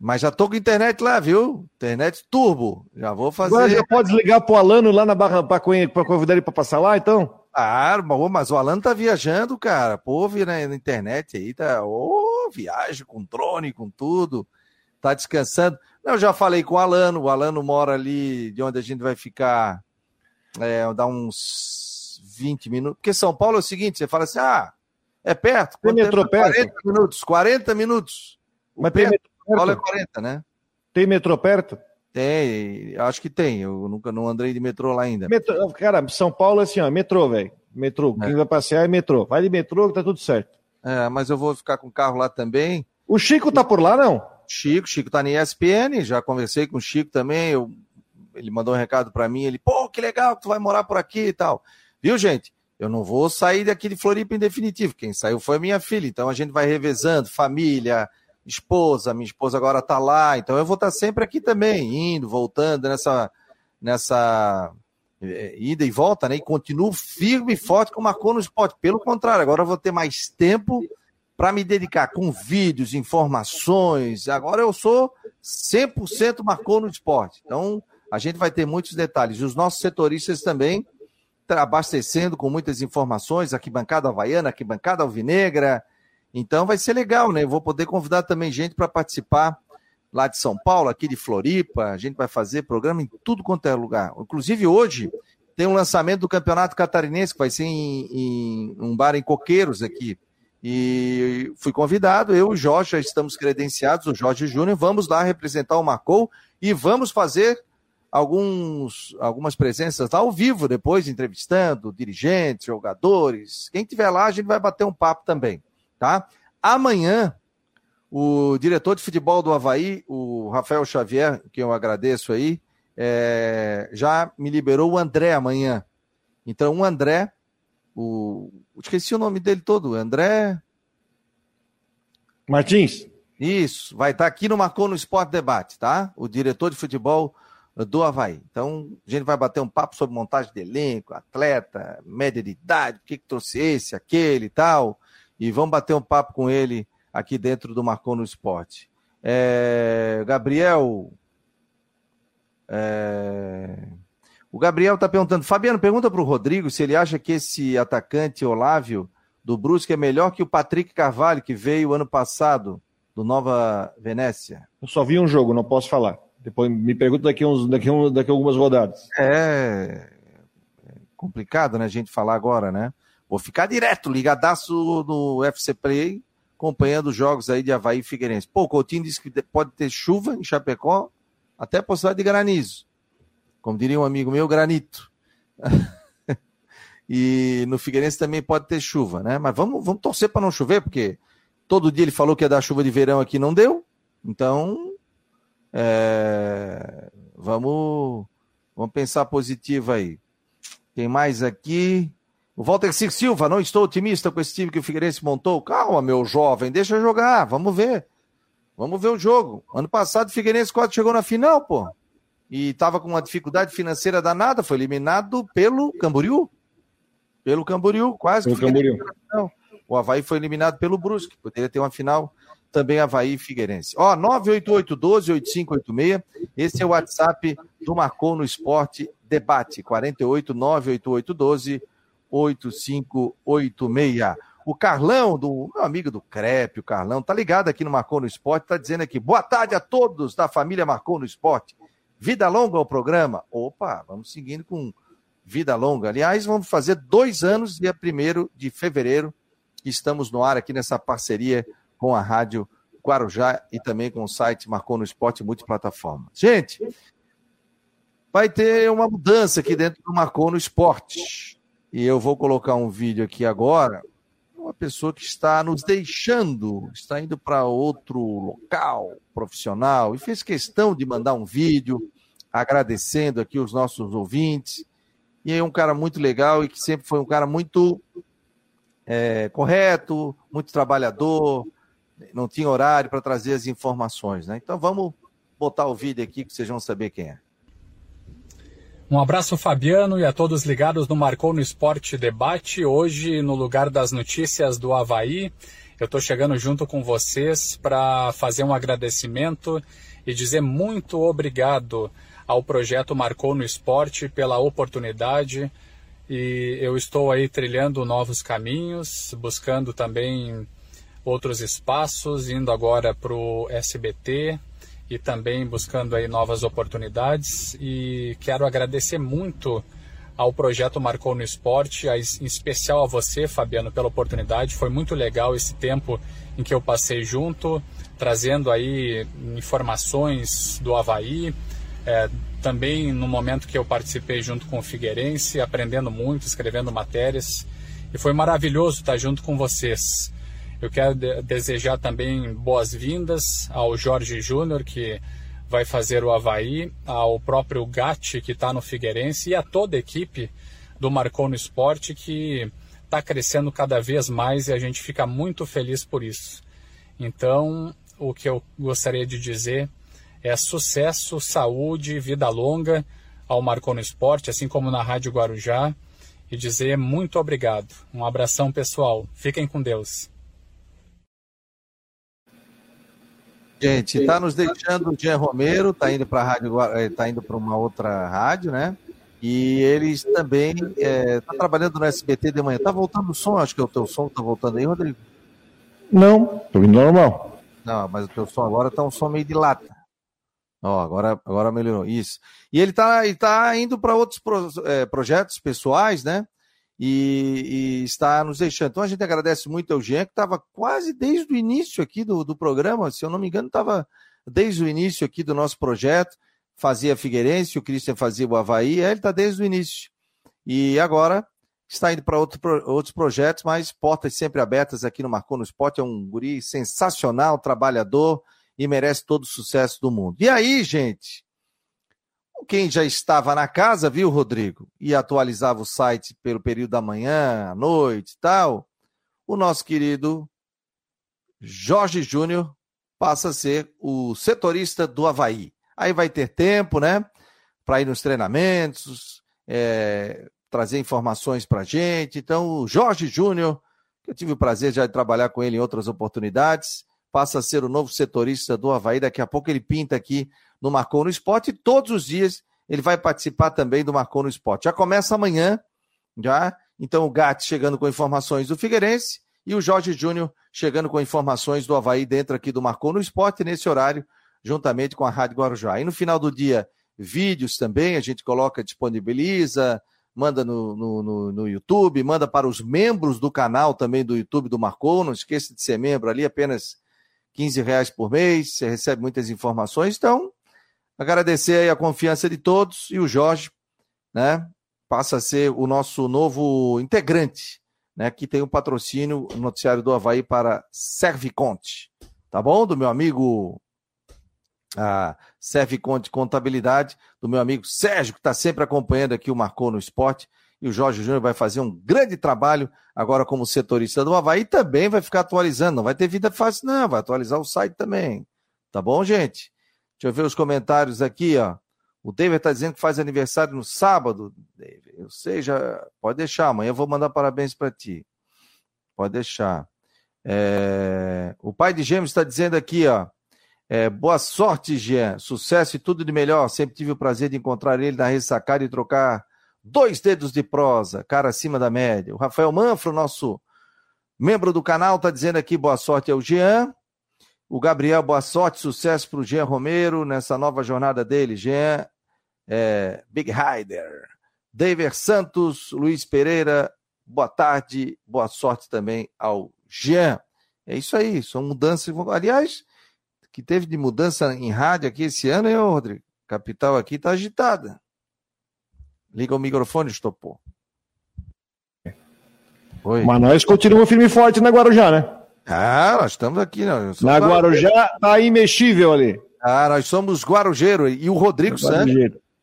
mas já tô com internet lá, viu? Internet turbo. Já vou fazer. Agora já pode ligar pro Alano lá na Barra para convidar ele para passar lá, então? Ah, mas o Alano tá viajando, cara. Pô, na, na internet aí, tá. Ô, oh, viagem com drone, com tudo. Tá descansando. Eu já falei com o Alano. O Alano mora ali de onde a gente vai ficar. É, dá uns 20 minutos. Porque São Paulo é o seguinte: você fala assim, ah, é perto. Tem metrô perto? 40 minutos. 40 minutos. Mas tem metrô Paulo é 40, né? Tem metrô perto? Tem, acho que tem. Eu nunca não andei de metrô lá ainda. Metrô, cara, São Paulo é assim, ó, metrô, velho. Metrô. É. Quem vai passear é metrô. Vai de metrô que tá tudo certo. É, mas eu vou ficar com o carro lá também. O Chico tá por lá, não? Chico, Chico tá na ESPN, já conversei com o Chico também. Eu, ele mandou um recado para mim, ele, pô, que legal que tu vai morar por aqui e tal. Viu, gente? Eu não vou sair daqui de Floripa em definitivo. Quem saiu foi a minha filha. Então a gente vai revezando, família, esposa, minha esposa agora está lá, então eu vou estar tá sempre aqui também, indo, voltando nessa, nessa é, ida e volta, né? E continuo firme e forte como marcou no esporte. Pelo contrário, agora eu vou ter mais tempo para me dedicar com vídeos, informações. Agora eu sou 100% marcou no esporte. Então, a gente vai ter muitos detalhes. Os nossos setoristas também abastecendo com muitas informações, aqui bancada havaiana, aqui bancada alvinegra. Então vai ser legal, né? vou poder convidar também gente para participar lá de São Paulo, aqui de Floripa. A gente vai fazer programa em tudo quanto é lugar. Inclusive hoje tem um lançamento do Campeonato Catarinense, que vai ser em, em um bar em Coqueiros aqui. E fui convidado, eu e o Jorge já estamos credenciados, o Jorge Júnior, vamos lá representar o Marcou e vamos fazer alguns, algumas presenças ao vivo depois, entrevistando dirigentes, jogadores. Quem tiver lá, a gente vai bater um papo também, tá? Amanhã, o diretor de futebol do Havaí, o Rafael Xavier, que eu agradeço aí, é, já me liberou o André amanhã. Então, o André, o, esqueci o nome dele todo, André. Martins. Isso, vai estar aqui no Marcou no Esporte Debate, tá? O diretor de futebol do Havaí. Então, a gente vai bater um papo sobre montagem de elenco, atleta, média de idade, o que, que trouxe esse, aquele e tal. E vamos bater um papo com ele aqui dentro do Marcou no Esporte. É, Gabriel, é... O Gabriel está perguntando, Fabiano, pergunta para o Rodrigo se ele acha que esse atacante Olávio do Brusque é melhor que o Patrick Carvalho, que veio ano passado do Nova Venécia. Eu só vi um jogo, não posso falar. Depois me pergunta daqui, uns, daqui, um, daqui algumas rodadas. É, é complicado, né, a gente falar agora, né? Vou ficar direto, ligadaço no FC Play, acompanhando os jogos aí de Havaí e Figueirense. Pô, o Coutinho disse que pode ter chuva em Chapecó, até possibilidade de granizo. Como diria um amigo meu, granito. e no Figueirense também pode ter chuva, né? Mas vamos, vamos torcer para não chover, porque todo dia ele falou que ia dar chuva de verão aqui, não deu. Então, é... vamos, vamos pensar positivo aí. Tem mais aqui. O Walter Silva, não estou otimista com esse time que o Figueirense montou. Calma, meu jovem, deixa jogar, vamos ver. Vamos ver o jogo. Ano passado o Figueirense quase chegou na final, pô. E estava com uma dificuldade financeira danada, foi eliminado pelo Camboriú. Pelo Camboriú, quase. Pelo Camboriú. O Havaí foi eliminado pelo Brusque. Poderia ter uma final também Havaí e Figueirense. Ó, 988-12-8586. Esse é o WhatsApp do Marcou no Esporte Debate. 48 988 12 8586. O Carlão, do meu amigo do Crepe, o Carlão, tá ligado aqui no Marcou no Esporte, tá dizendo aqui, boa tarde a todos da família Marcou no Esporte. Vida longa ao programa? Opa, vamos seguindo com vida longa. Aliás, vamos fazer dois anos, dia 1 de fevereiro, estamos no ar aqui nessa parceria com a Rádio Guarujá e também com o site Marcou no Esporte Multiplataforma. Gente, vai ter uma mudança aqui dentro do Marcou no Esporte. E eu vou colocar um vídeo aqui agora uma pessoa que está nos deixando, está indo para outro local profissional e fez questão de mandar um vídeo agradecendo aqui os nossos ouvintes. E é um cara muito legal e que sempre foi um cara muito é, correto, muito trabalhador, não tinha horário para trazer as informações. Né? Então vamos botar o vídeo aqui que vocês vão saber quem é. Um abraço, Fabiano, e a todos ligados no Marcou no Esporte Debate. Hoje, no lugar das notícias do Havaí, eu estou chegando junto com vocês para fazer um agradecimento e dizer muito obrigado ao projeto Marcou no Esporte pela oportunidade. E eu estou aí trilhando novos caminhos, buscando também outros espaços, indo agora para o SBT, e também buscando aí novas oportunidades e quero agradecer muito ao projeto Marcou no Esporte, em especial a você, Fabiano, pela oportunidade. Foi muito legal esse tempo em que eu passei junto, trazendo aí informações do Havaí, é, também no momento que eu participei junto com o Figueirense, aprendendo muito, escrevendo matérias. E foi maravilhoso estar junto com vocês. Eu quero desejar também boas-vindas ao Jorge Júnior, que vai fazer o Havaí, ao próprio Gatti, que está no Figueirense, e a toda a equipe do Marcou no Esporte, que está crescendo cada vez mais e a gente fica muito feliz por isso. Então, o que eu gostaria de dizer é sucesso, saúde, vida longa ao Marcou no Esporte, assim como na Rádio Guarujá, e dizer muito obrigado. Um abração pessoal. Fiquem com Deus. Gente, está nos deixando o Jean Romero, está indo para rádio, está indo para uma outra rádio, né? E eles também estão é, tá trabalhando no SBT de manhã. Tá voltando o som? Acho que é o teu som tá voltando aí, Rodrigo? Não, tô indo normal. Não, mas o teu som agora tá um som meio de lata. Ó, agora, agora melhorou. Isso. E ele tá, ele tá indo para outros pro, é, projetos pessoais, né? E, e, está nos deixando. Então a gente agradece muito ao Jean, que estava quase desde o início aqui do, do programa, se eu não me engano, estava desde o início aqui do nosso projeto fazia Figueirense, o Christian fazia o Havaí, ele está desde o início. E agora está indo para outro, outros projetos, mas portas sempre abertas aqui no Marcou no Esporte. É um guri sensacional, trabalhador e merece todo o sucesso do mundo. E aí, gente, quem já estava na casa, viu, Rodrigo, e atualizava o site pelo período da manhã, à noite e tal, o nosso querido Jorge Júnior passa a ser o setorista do Havaí. Aí vai ter tempo, né? Para ir nos treinamentos, é, trazer informações para a gente. Então, o Jorge Júnior, que eu tive o prazer já de trabalhar com ele em outras oportunidades, passa a ser o novo setorista do Havaí. Daqui a pouco ele pinta aqui no Marcou no Esporte e todos os dias ele vai participar também do Marcou no Esporte. Já começa amanhã, já. Então, o Gatti chegando com informações do Figueirense e o Jorge Júnior chegando com informações do Havaí dentro aqui do Marcou no Esporte, nesse horário juntamente com a Rádio Guarujá. E no final do dia, vídeos também, a gente coloca, disponibiliza, manda no, no, no, no, YouTube, manda para os membros do canal também do YouTube do Marcou. Não esqueça de ser membro ali, apenas 15 reais por mês, você recebe muitas informações. Então, agradecer a confiança de todos e o Jorge, né, passa a ser o nosso novo integrante, né, que tem o patrocínio no noticiário do Havaí para Serviconte, tá bom? Do meu amigo a Serve Conte Contabilidade, do meu amigo Sérgio, que está sempre acompanhando aqui o Marcou no Esporte. E o Jorge Júnior vai fazer um grande trabalho agora como setorista do Havaí. Também vai ficar atualizando. Não vai ter vida fácil, não. Vai atualizar o site também. Tá bom, gente? Deixa eu ver os comentários aqui, ó. O David está dizendo que faz aniversário no sábado. David, eu. Pode deixar. Amanhã eu vou mandar parabéns para ti. Pode deixar. É... O pai de Gêmeos está dizendo aqui, ó. É, boa sorte, Jean. Sucesso e tudo de melhor. Sempre tive o prazer de encontrar ele na ressacada e trocar dois dedos de prosa, cara acima da média. O Rafael Manfro, nosso membro do canal, está dizendo aqui boa sorte ao Jean. O Gabriel, boa sorte, sucesso para o Jean Romero nessa nova jornada dele. Jean, é, Big Rider. David Santos, Luiz Pereira, boa tarde, boa sorte também ao Jean. É isso aí, são mudanças. Aliás, que teve de mudança em rádio aqui esse ano, hein, Rodrigo? Capital aqui está agitada. Liga o microfone, estopou. Oi. Mas nós continuamos firme e forte na Guarujá, né? Ah, nós estamos aqui. Né? Na Guarujá tá imexível ali. Ah, nós somos Guarujeiro. E o Rodrigo Santos.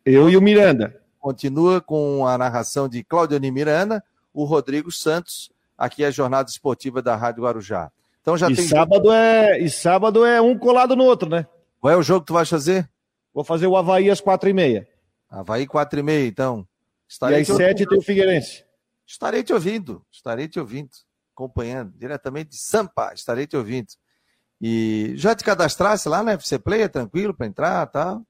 Eu e o Miranda. Continua com a narração de Claudiane Miranda, o Rodrigo Santos, aqui é a jornada esportiva da Rádio Guarujá. Então já e tem. Sábado é, e sábado é um colado no outro, né? Qual é o jogo que tu vai fazer? Vou fazer o Havaí às quatro e meia. Havaí quatro e meia, então. Estarei e às sete tem o Figueirense. Estarei te ouvindo, estarei te ouvindo, acompanhando, diretamente de Sampa, estarei te ouvindo. E já te cadastrasse lá na FC Play, é tranquilo para entrar tá?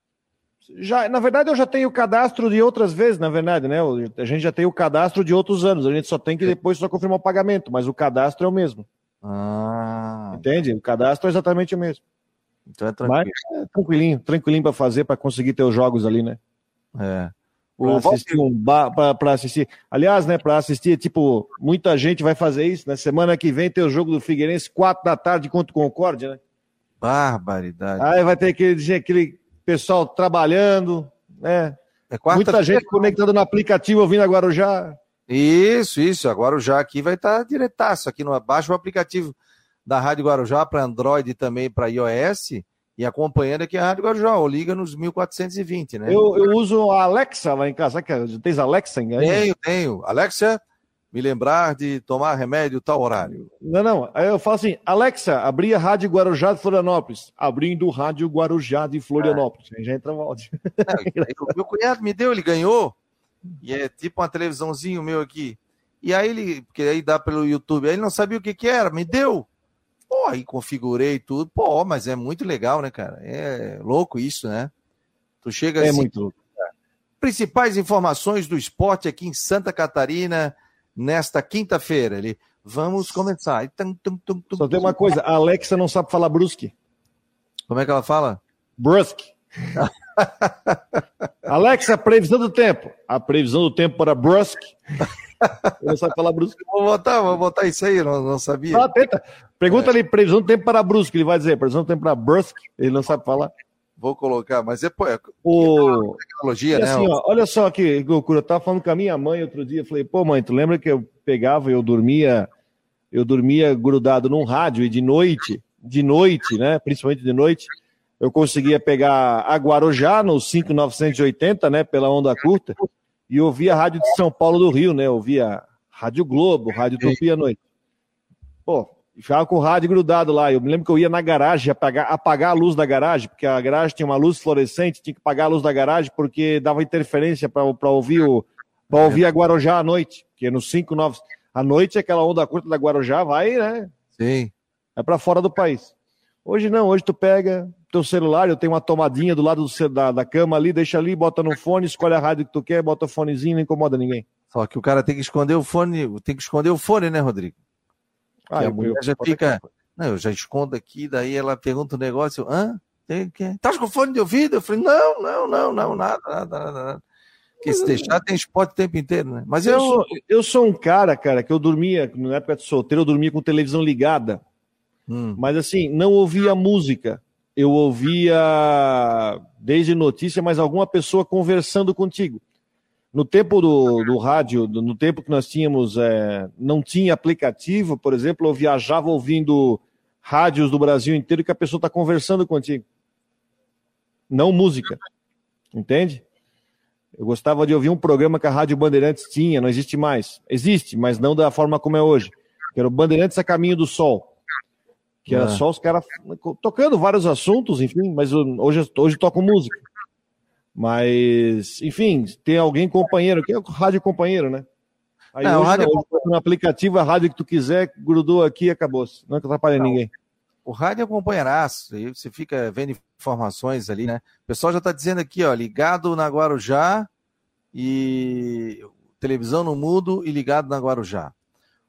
Já, na verdade, eu já tenho o cadastro de outras vezes, na verdade, né? A gente já tem o cadastro de outros anos. A gente só tem que depois só confirmar o pagamento, mas o cadastro é o mesmo. Ah. Entende? O cadastro é exatamente o mesmo. Então é tranquilo. Mas é tranquilinho, tranquilinho para fazer, para conseguir ter os jogos ali, né? É. Para assistir, um para assistir. Aliás, né, para assistir, tipo, muita gente vai fazer isso. Na né? semana que vem tem o jogo do Figueirense, quatro da tarde contra o Concórdia, né? Barbaridade. Aí vai ter aquele, aquele pessoal trabalhando, né? É muita gente conectando no aplicativo ouvindo agora já. Isso, isso. Agora o já aqui vai estar tá diretaço. Aqui no baixa o aplicativo da Rádio Guarujá para Android e também para iOS e acompanhando aqui a Rádio Guarujá, ou liga nos 1420, né? Eu, eu uso a Alexa lá em casa. Tens Alexa aí? Tenho, tenho. Alexa, me lembrar de tomar remédio tal horário. Não, não. Aí eu falo assim, Alexa, abri a Rádio Guarujá de Florianópolis. Abrindo Rádio Guarujá de Florianópolis. É. Aí já entra o áudio. meu cunhado me deu, ele ganhou. E é tipo uma televisãozinho meu aqui. E aí ele, porque aí dá pelo YouTube, aí ele não sabia o que que era, me deu. Pô, aí configurei tudo. Pô, mas é muito legal, né, cara? É louco isso, né? Tu chega é assim. É muito louco. principais informações do esporte aqui em Santa Catarina nesta quinta-feira. Ele, vamos começar. Só tem uma coisa, a Alexa não sabe falar brusque. Como é que ela fala? Brusque. Alexa, previsão do tempo. A previsão do tempo para Brusque. Não sabe falar Brusque. Vou botar, vou botar isso aí, não, não sabia. Ah, tenta. Pergunta é. ali, previsão do tempo para Brusque. Ele vai dizer, previsão do tempo para Brusque. Ele não sabe falar. Vou colocar, mas é, pô, é o... tecnologia, né? Assim, ó, olha só que loucura. Eu tava falando com a minha mãe outro dia. Falei, pô, mãe, tu lembra que eu pegava, eu dormia, eu dormia grudado num rádio e de noite, de noite, né? Principalmente de noite, eu conseguia pegar a Guarujá no 5980, né? Pela onda curta, e ouvia a rádio de São Paulo do Rio, né? Ouvia Rádio Globo, Rádio Tupi à noite. Pô, ficava com o rádio grudado lá. Eu me lembro que eu ia na garagem apagar, apagar a luz da garagem, porque a garagem tinha uma luz fluorescente, tinha que apagar a luz da garagem porque dava interferência para ouvir o para ouvir a Guarujá à noite, porque no 59 à noite aquela onda curta da Guarujá vai, né? Sim. É para fora do país. Hoje não, hoje tu pega teu celular, eu tenho uma tomadinha do lado do, da, da cama ali, deixa ali, bota no fone, escolhe a rádio que tu quer, bota o fonezinho, não incomoda ninguém. Só que o cara tem que esconder o fone, tem que esconder o fone, né, Rodrigo? Ah, a mulher já fica. Não, eu já escondo aqui, daí ela pergunta o um negócio, hã? Tem que. Tá com fone de ouvido? Eu falei, não, não, não, não, nada, nada, nada, nada. Porque se deixar, tem esporte o tempo inteiro, né? Mas eu, eu, sou, eu sou um cara, cara, que eu dormia, na época de solteiro, eu dormia com televisão ligada. Hum. Mas assim, não ouvia música. Eu ouvia desde notícia, mas alguma pessoa conversando contigo. No tempo do, do rádio, no tempo que nós tínhamos, é, não tinha aplicativo, por exemplo, eu viajava ouvindo rádios do Brasil inteiro que a pessoa está conversando contigo. Não música. Entende? Eu gostava de ouvir um programa que a Rádio Bandeirantes tinha, não existe mais. Existe, mas não da forma como é hoje. Que era o Bandeirantes a Caminho do Sol. Que era é. só os caras tocando vários assuntos, enfim, mas hoje, hoje toco música. Mas, enfim, tem alguém companheiro, que é o rádio companheiro, né? Aí não, hoje, rádio... não, no aplicativo, a rádio que tu quiser, grudou aqui e acabou. Não atrapalha não. ninguém. O rádio é companheiraço, aí você fica vendo informações ali, né? O pessoal já está dizendo aqui, ó, ligado na Guarujá e televisão no mudo e ligado na Guarujá.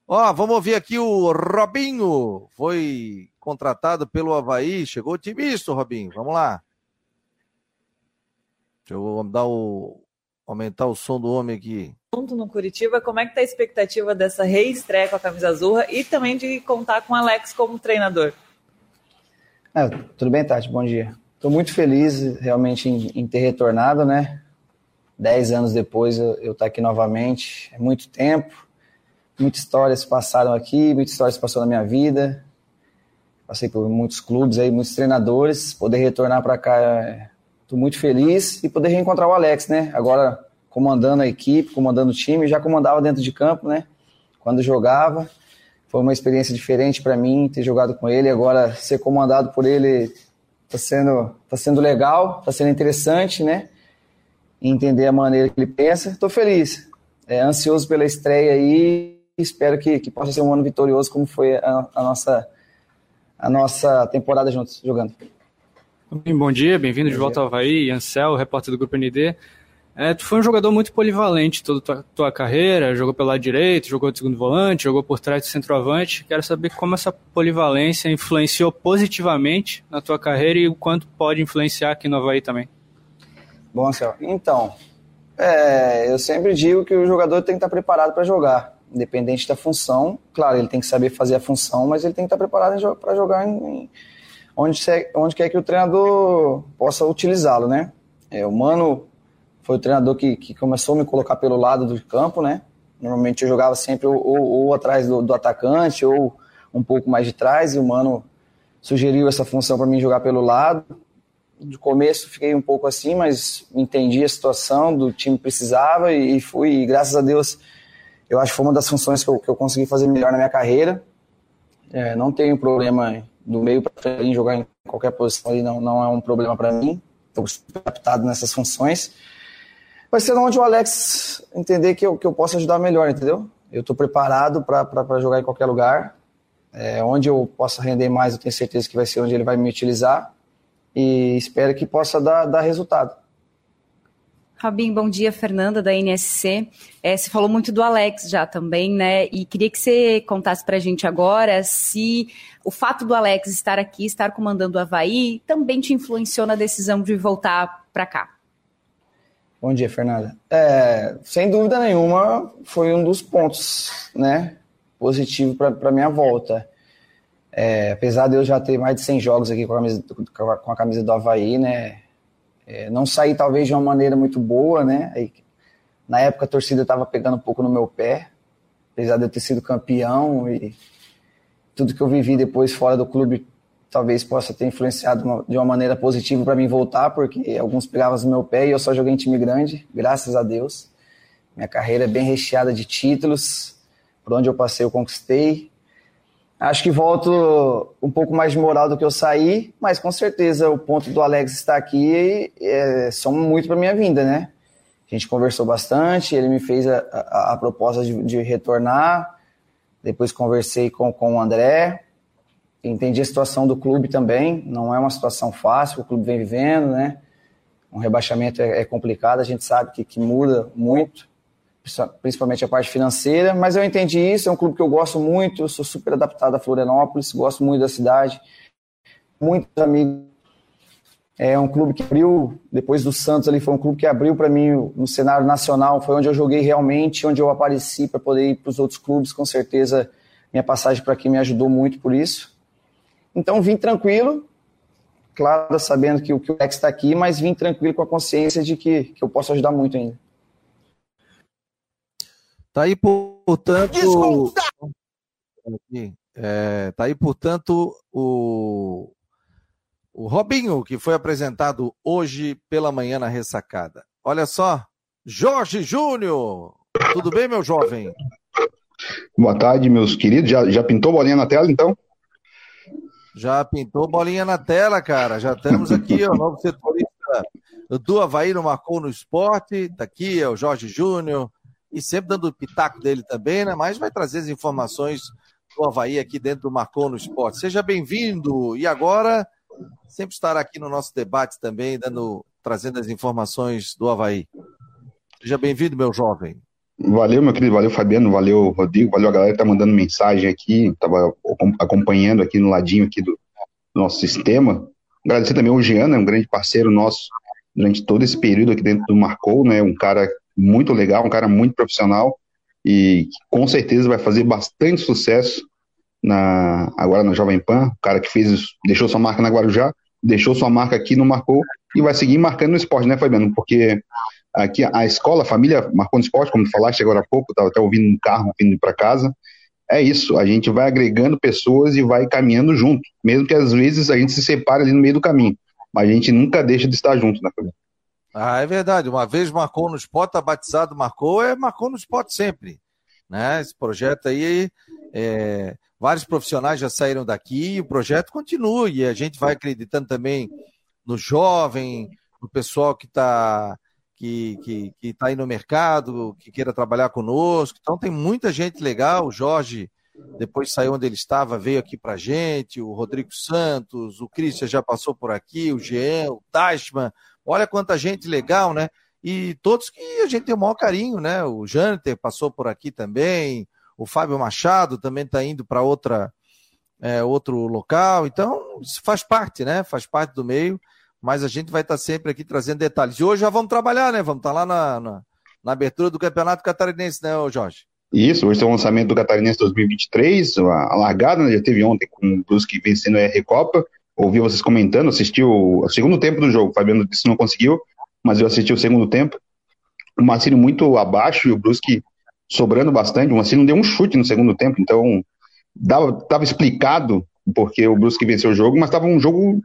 Ó, vamos ouvir aqui o Robinho, foi contratado pelo Havaí, chegou otimista, Robinho, vamos lá. Deixa eu dar o, aumentar o som do homem aqui. No Curitiba, como é que tá a expectativa dessa reestreia com a camisa azul e também de contar com o Alex como treinador? É, tudo bem, Tati? Bom dia. Estou muito feliz realmente em, em, ter retornado, né? Dez anos depois eu estar tá aqui novamente. É muito tempo, muitas histórias passaram aqui, muitas histórias passaram na minha vida. Passei por muitos clubes aí, muitos treinadores. Poder retornar para cá é Estou muito feliz e poder reencontrar o Alex, né? Agora comandando a equipe, comandando o time, já comandava dentro de campo, né? Quando jogava, foi uma experiência diferente para mim ter jogado com ele. Agora ser comandado por ele está sendo, tá sendo legal, está sendo interessante, né? Entender a maneira que ele pensa. Estou feliz, é, ansioso pela estreia aí. Espero que, que possa ser um ano vitorioso, como foi a, a nossa a nossa temporada juntos jogando. Bom dia, bem-vindo de volta ao Havaí, Ansel, repórter do Grupo ND. É, tu foi um jogador muito polivalente toda a tua, tua, carreira, jogou pelo lado direito, jogou de segundo volante, jogou por trás do centroavante. Quero saber como essa polivalência influenciou positivamente na tua carreira e o quanto pode influenciar aqui no Havaí também. Bom, Ansel, então, é, eu sempre digo que o jogador tem que estar preparado para jogar, independente da função. Claro, ele tem que saber fazer a função, mas ele tem que estar preparado para jogar em, em onde, onde quer que o treinador possa utilizá-lo, né? É, o Mano foi o treinador que, que começou a me colocar pelo lado do campo, né? Normalmente eu jogava sempre ou, ou, atrás do, do, atacante ou um pouco mais de trás, e o Mano sugeriu essa função para mim jogar pelo lado. De começo fiquei um pouco assim, mas entendi a situação do time precisava e, e fui, e graças a Deus, eu acho que foi uma das funções que eu, que eu consegui fazer melhor na minha carreira. É, não tenho problema do meio para frente, jogar em qualquer posição ali não, não é um problema para mim. Estou adaptado nessas funções. Vai ser onde o Alex entender que eu, que eu posso ajudar melhor, entendeu? Eu estou preparado para jogar em qualquer lugar. É, onde eu possa render mais, eu tenho certeza que vai ser onde ele vai me utilizar. E espero que possa dar, dar resultado. Rabin, bom dia, Fernanda, da NSC. É, você falou muito do Alex já também, né? E queria que você contasse para a gente agora se o fato do Alex estar aqui, estar comandando o Havaí, também te influenciou na decisão de voltar para cá. Bom dia, Fernanda. É, sem dúvida nenhuma, foi um dos pontos né, positivo para minha volta. É, apesar de eu já ter mais de 100 jogos aqui com a camisa, com a camisa do Havaí, né? É, não saí talvez de uma maneira muito boa, né? Na época a torcida estava pegando um pouco no meu pé, apesar de eu ter sido campeão e tudo que eu vivi depois fora do clube talvez possa ter influenciado de uma maneira positiva para mim voltar, porque alguns pegavam no meu pé e eu só joguei em time grande, graças a Deus. Minha carreira é bem recheada de títulos, por onde eu passei eu conquistei. Acho que volto um pouco mais moral do que eu saí, mas com certeza o ponto do Alex estar aqui é, soma muito para minha vinda, né? A gente conversou bastante, ele me fez a, a, a proposta de, de, retornar, depois conversei com, com o André, entendi a situação do clube também, não é uma situação fácil, o clube vem vivendo, né? Um rebaixamento é, é complicado, a gente sabe que, que muda muito principalmente a parte financeira, mas eu entendi isso, é um clube que eu gosto muito, eu sou super adaptado a Florianópolis, gosto muito da cidade, muitos amigos. É um clube que abriu, depois do Santos ali, foi um clube que abriu para mim no cenário nacional, foi onde eu joguei realmente, onde eu apareci para poder ir para os outros clubes, com certeza minha passagem para aqui me ajudou muito por isso. Então vim tranquilo, claro, sabendo que, o Lex está aqui, mas vim tranquilo com a consciência de que, que eu posso ajudar muito ainda. Tá aí, portanto. É, tá aí, portanto, o, o Robinho, que foi apresentado hoje pela manhã na ressacada. Olha só, Jorge Júnior. Tudo bem, meu jovem? Boa tarde, meus queridos. Já, já pintou bolinha na tela, então? Já pintou bolinha na tela, cara. Já estamos aqui, o novo setorista do Havaí no Marcou no Esporte. Tá aqui, é o Jorge Júnior e sempre dando o pitaco dele também, né? Mas vai trazer as informações do Havaí aqui dentro do Marcou no Esporte. Seja bem-vindo! E agora, sempre estará aqui no nosso debate também, dando, trazendo as informações do Havaí. Seja bem-vindo, meu jovem. Valeu, meu querido, valeu, Fabiano, valeu, Rodrigo, valeu a galera que tá mandando mensagem aqui, estava acompanhando aqui no ladinho aqui do, nosso sistema. Agradecer também ao Jean, né, um grande parceiro nosso durante todo esse período aqui dentro do Marcou, né, um cara muito legal, um cara muito profissional e com certeza vai fazer bastante sucesso na, agora na Jovem Pan, o cara que fez, deixou sua marca na Guarujá, deixou sua marca aqui no Marcou e vai seguir marcando no esporte, né, Fabiano? Porque aqui a escola, a família marcou no esporte, como falaste agora há pouco, estava até ouvindo no carro, vindo para casa. É isso, a gente vai agregando pessoas e vai caminhando junto, mesmo que às vezes a gente se separe ali no meio do caminho, mas a gente nunca deixa de estar junto, né, Fabiano? Ah, é verdade. Uma vez marcou no spot, tá batizado, marcou, é marcou no spot sempre. Né? Esse projeto aí, é, vários profissionais já saíram daqui e o projeto continua. E a gente vai acreditando também no jovem, no pessoal que está que, que, que tá aí no mercado, que queira trabalhar conosco. Então tem muita gente legal. O Jorge, depois saiu onde ele estava, veio aqui pra gente, o Rodrigo Santos, o Christian já passou por aqui, o Jean, o Tashman, Olha quanta gente legal, né? E todos que a gente tem o maior carinho, né? O Janter passou por aqui também, o Fábio Machado também está indo para outra é, outro local. Então, isso faz parte, né? Faz parte do meio, mas a gente vai estar tá sempre aqui trazendo detalhes. E hoje já vamos trabalhar, né? Vamos estar tá lá na, na, na, abertura do Campeonato Catarinense, né, Jorge? Isso, hoje é o lançamento do Catarinense 2023, a, largada, né? Já teve ontem com o Brusque vencendo a Recopa ouvi vocês comentando, assisti o, o, segundo tempo do jogo. O Fabiano disse que não conseguiu, mas eu assisti o segundo tempo. O Marcelo muito abaixo e o Brusque sobrando bastante. O Marcelo deu um chute no segundo tempo, então dava, tava explicado porque o Brusque venceu o jogo, mas estava um jogo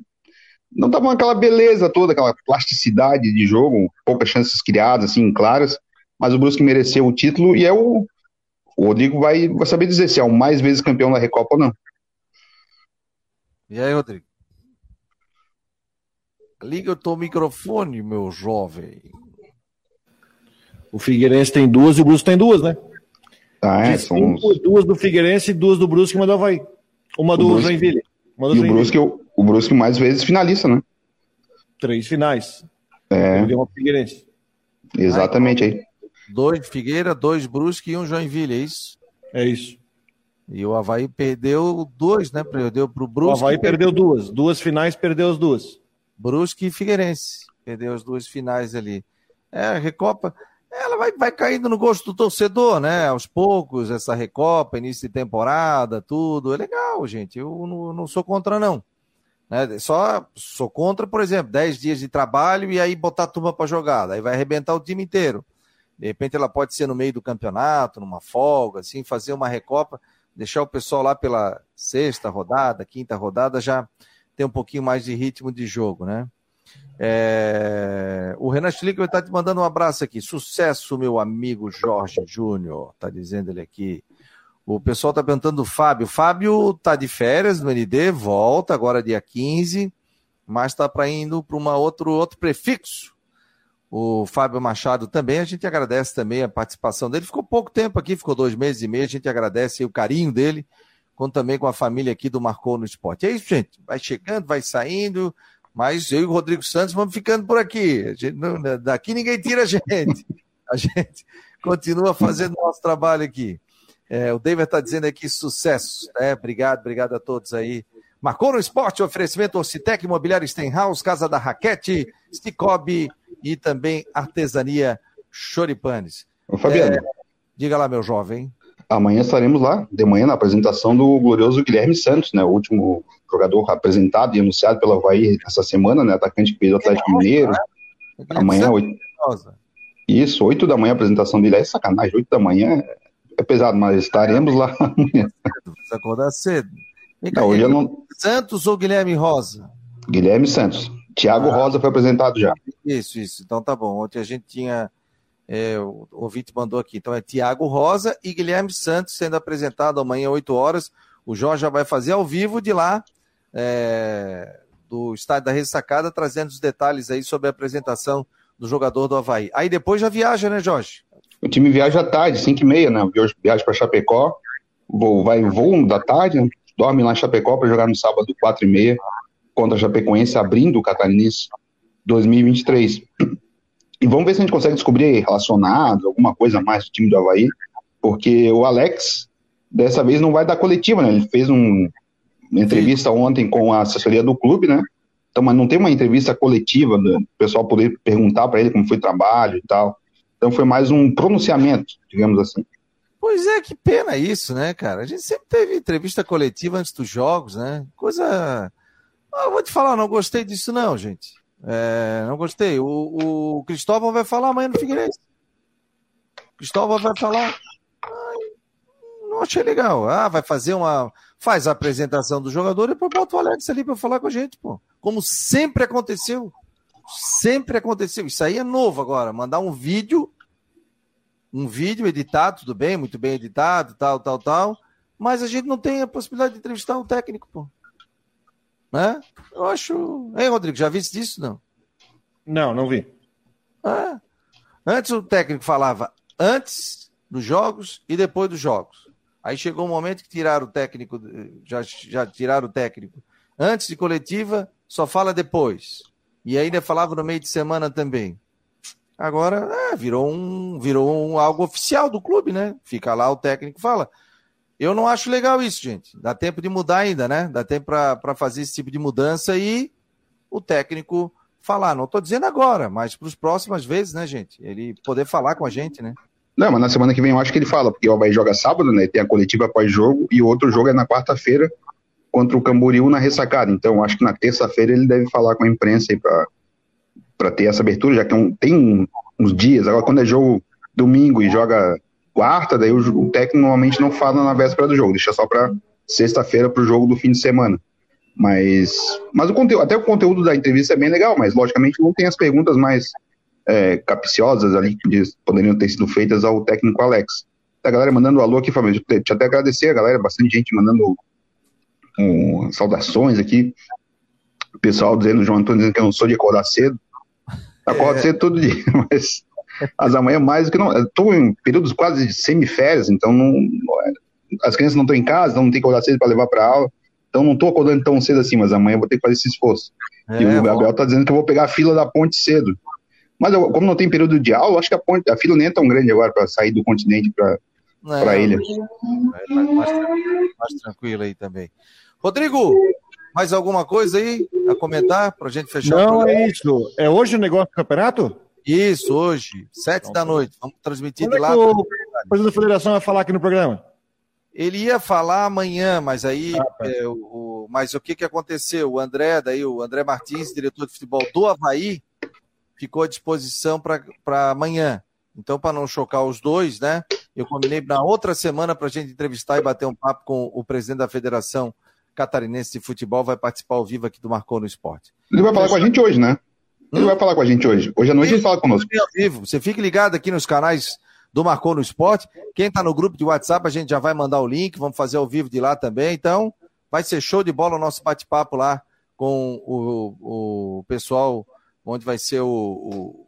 não tava aquela beleza toda, aquela plasticidade de jogo, poucas chances criadas, assim, claras, mas o Brusque mereceu o título e é o, o Rodrigo vai, vai saber dizer se é o mais vezes campeão da Recopa ou não. E aí, Rodrigo? Liga o teu microfone, meu jovem. O Figueirense tem duas e o Brusque tem duas, né? Ah, é, são uns... Duas do Figueirense e duas do Brusque uma do Havaí. Uma do Brusque... Joinville. Uma do e Joinville. o Brusque, o, o Brusque mais vezes finalista, né? Três finais. É. Ele o Figueirense. Exatamente aí. Dois de Figueira, dois Brusque e um Joinville, é isso? É isso. E o Havaí perdeu dois, né? Perdeu pro O Brusque. Havaí perdeu duas. Duas finais, perdeu as duas. Brusque e Figueirense. Perdeu as duas finais ali. É, a Recopa, ela vai, vai caindo no gosto do torcedor, né? Aos poucos, essa Recopa, início de temporada, tudo. É legal, gente. Eu não, não sou contra, não. Né? Só sou contra, por exemplo, 10 dias de trabalho e aí botar a turma para jogar. Aí vai arrebentar o time inteiro. De repente ela pode ser no meio do campeonato, numa folga, assim, fazer uma recopa, deixar o pessoal lá pela sexta rodada, quinta rodada, já ter um pouquinho mais de ritmo de jogo, né? É... O Renan Schlicker está te mandando um abraço aqui. Sucesso, meu amigo Jorge Júnior, tá dizendo ele aqui. O pessoal está perguntando do Fábio. Fábio tá de férias no ND, volta agora dia 15, mas está para indo para uma outro outro prefixo. O Fábio Machado também, a gente agradece também a participação dele. Ficou pouco tempo aqui, ficou dois meses e meio, a gente agradece o carinho dele, com também com a família aqui do Marcou no Esporte. É isso, gente. Vai chegando, vai saindo, mas eu e o Rodrigo Santos vamos ficando por aqui. Não- daqui ninguém tira a gente. A gente continua fazendo nosso trabalho aqui. É, o David está dizendo aqui sucesso. Né? Obrigado, obrigado a todos aí. Marcou no esporte, oferecimento Ocitec, Imobiliário Stenhouse, Casa da Raquete, Sticobi e também Artesania Choripanes. Ô, Fabiano, É, diga lá, meu jovem. Amanhã estaremos lá, de manhã, na apresentação do glorioso Guilherme Santos, né? O último jogador apresentado e anunciado pelo Havaí essa semana, né? Atacante que fez o Atlético Mineiro. Amanhã, oito, isso, 8 da manhã a apresentação dele. É sacanagem, 8 da manhã é- é pesado, mas estaremos lá amanhã. Precisa acordar cedo. Cá, Não, hoje eu não. Santos ou Guilherme Rosa? Guilherme Santos. Thiago Ah. Rosa foi apresentado já. Isso, isso. Então tá bom. Ontem a gente tinha. É, o ouvinte mandou aqui. Então é Tiago Rosa e Guilherme Santos sendo apresentado amanhã, 8 horas. O Jorge já vai fazer ao vivo de lá, é, do estádio da Ressacada, trazendo os detalhes aí sobre a apresentação do jogador do Havaí. Aí depois já viaja, né, Jorge? O time viaja à tarde, 5 e meia, né? Viaja- para Chapecó. Voo, vai voo da tarde, né? dorme lá em Chapecó para jogar no sábado, 4 e meia, contra a Chapecoense, abrindo o Catarinense 2023. E vamos ver se a gente consegue descobrir relacionado, alguma coisa mais do time do Havaí, porque o Alex, dessa vez, não vai dar coletiva, né? Ele fez um- uma entrevista ontem com a assessoria do clube, né? Então, mas não tem uma entrevista coletiva, né? o pessoal poder perguntar para ele como foi o trabalho e tal. Então foi mais um pronunciamento, digamos assim. Pois é, que pena isso, né, cara? A gente sempre teve entrevista coletiva antes dos jogos, né? Coisa. Ah, eu vou te falar, não gostei disso, não, gente. É, não gostei. O, o Cristóvão vai falar amanhã no Figueirense. Cristóvão vai falar. Não achei legal. Ah, vai fazer uma. Faz a apresentação do jogador e depois bota o Alex ali para falar com a gente, pô. Como sempre aconteceu. Sempre aconteceu. Isso aí é novo agora. Mandar um vídeo um vídeo editado, tudo bem, muito bem editado, tal, tal, tal, mas a gente não tem a possibilidade de entrevistar um técnico, pô. Né? Eu acho. Hein, Rodrigo, já viste disso? Não. Não, não vi. Ah, antes o técnico falava antes dos jogos e depois dos jogos. Aí chegou um momento que tiraram o técnico, já, já tiraram o técnico antes de coletiva, só fala depois. E ainda falava no meio de semana também. Agora é, virou um virou um, algo oficial do clube, né? Fica lá o técnico fala. Eu não acho legal isso, gente. Dá tempo de mudar ainda, né? Dá tempo para fazer esse tipo de mudança e o técnico falar. Não estou dizendo agora, mas para as próximas vezes, né, gente? Ele poder falar com a gente, né? Não, mas na semana que vem eu acho que ele fala, porque o Havaí joga sábado, né? Tem a coletiva pós-jogo e o outro jogo é na quarta-feira contra o Camboriú na ressacada. Então acho que na terça-feira ele deve falar com a imprensa aí para ter essa abertura, já que é tem uns dias. Agora, quando é jogo domingo e joga quarta, daí o, o técnico normalmente não fala na véspera do jogo, deixa só para sexta-feira para o jogo do fim de semana. Mas, mas o conteúdo, até o conteúdo da entrevista é bem legal, mas logicamente não tem as perguntas mais é, capciosas ali que poderiam ter sido feitas ao técnico Alex. A galera mandando alô aqui, deixa eu até agradecer a galera, bastante gente mandando um, saudações aqui. O pessoal dizendo, João Antônio dizendo que eu não sou de acordar cedo. Acordo é. cedo todo dia, mas as amanhã mais do que não. Estou em períodos quase de semiférias, então não, as crianças não estão em casa, então não tem que acordar cedo para levar para aula. Então não estou acordando tão cedo assim, mas amanhã vou ter que fazer esse esforço. É, e o Gabriel está dizendo que eu vou pegar a fila da ponte cedo. Mas eu, como não tem período de aula, acho que a, ponte, a fila nem é tão grande agora para sair do continente para a ilha. É, mais, mais, mais tranquilo aí também. Rodrigo, mais alguma coisa aí a comentar para a gente fechar? Não, é isso. É hoje o negócio do campeonato? Isso, hoje, sete da noite. Vamos transmitir de é lá. que o presidente da federação vai falar aqui no programa? Ele ia falar amanhã, mas aí, Ah, tá. é, o, o- mas o que que aconteceu? O André, daí o André Martins, diretor de futebol do Havaí, ficou à disposição para amanhã. Então, para não chocar os dois, né? Eu combinei na outra semana para a gente entrevistar e bater um papo com o presidente da Federação Catarinense de Futebol, vai participar ao vivo aqui do Marcou no Esporte. Ele vai falar com a gente hoje, né? Ele vai falar com a gente hoje. Hoje à noite ele fala conosco. Você fique ligado aqui nos canais do Marcou no Esporte. Quem está no grupo de WhatsApp, a gente já vai mandar o link, vamos fazer ao vivo de lá também. Então, vai ser show de bola o nosso bate-papo lá com o, o pessoal, onde vai ser o, o-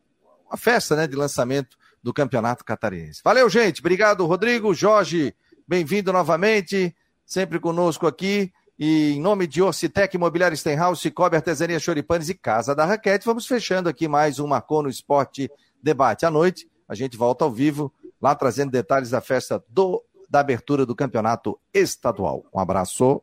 a festa né, de lançamento do Campeonato Catarinense. Valeu, gente. Obrigado, Rodrigo. Jorge, bem-vindo novamente, sempre conosco aqui. E em nome de Orcitec Imobiliário Stenhouse, Cicobi Artesania Choripanes e Casa da Raquete, vamos fechando aqui mais um Marcou no Esporte Debate à noite. A gente volta ao vivo, lá trazendo detalhes da festa do, da abertura do campeonato estadual. Um abraço.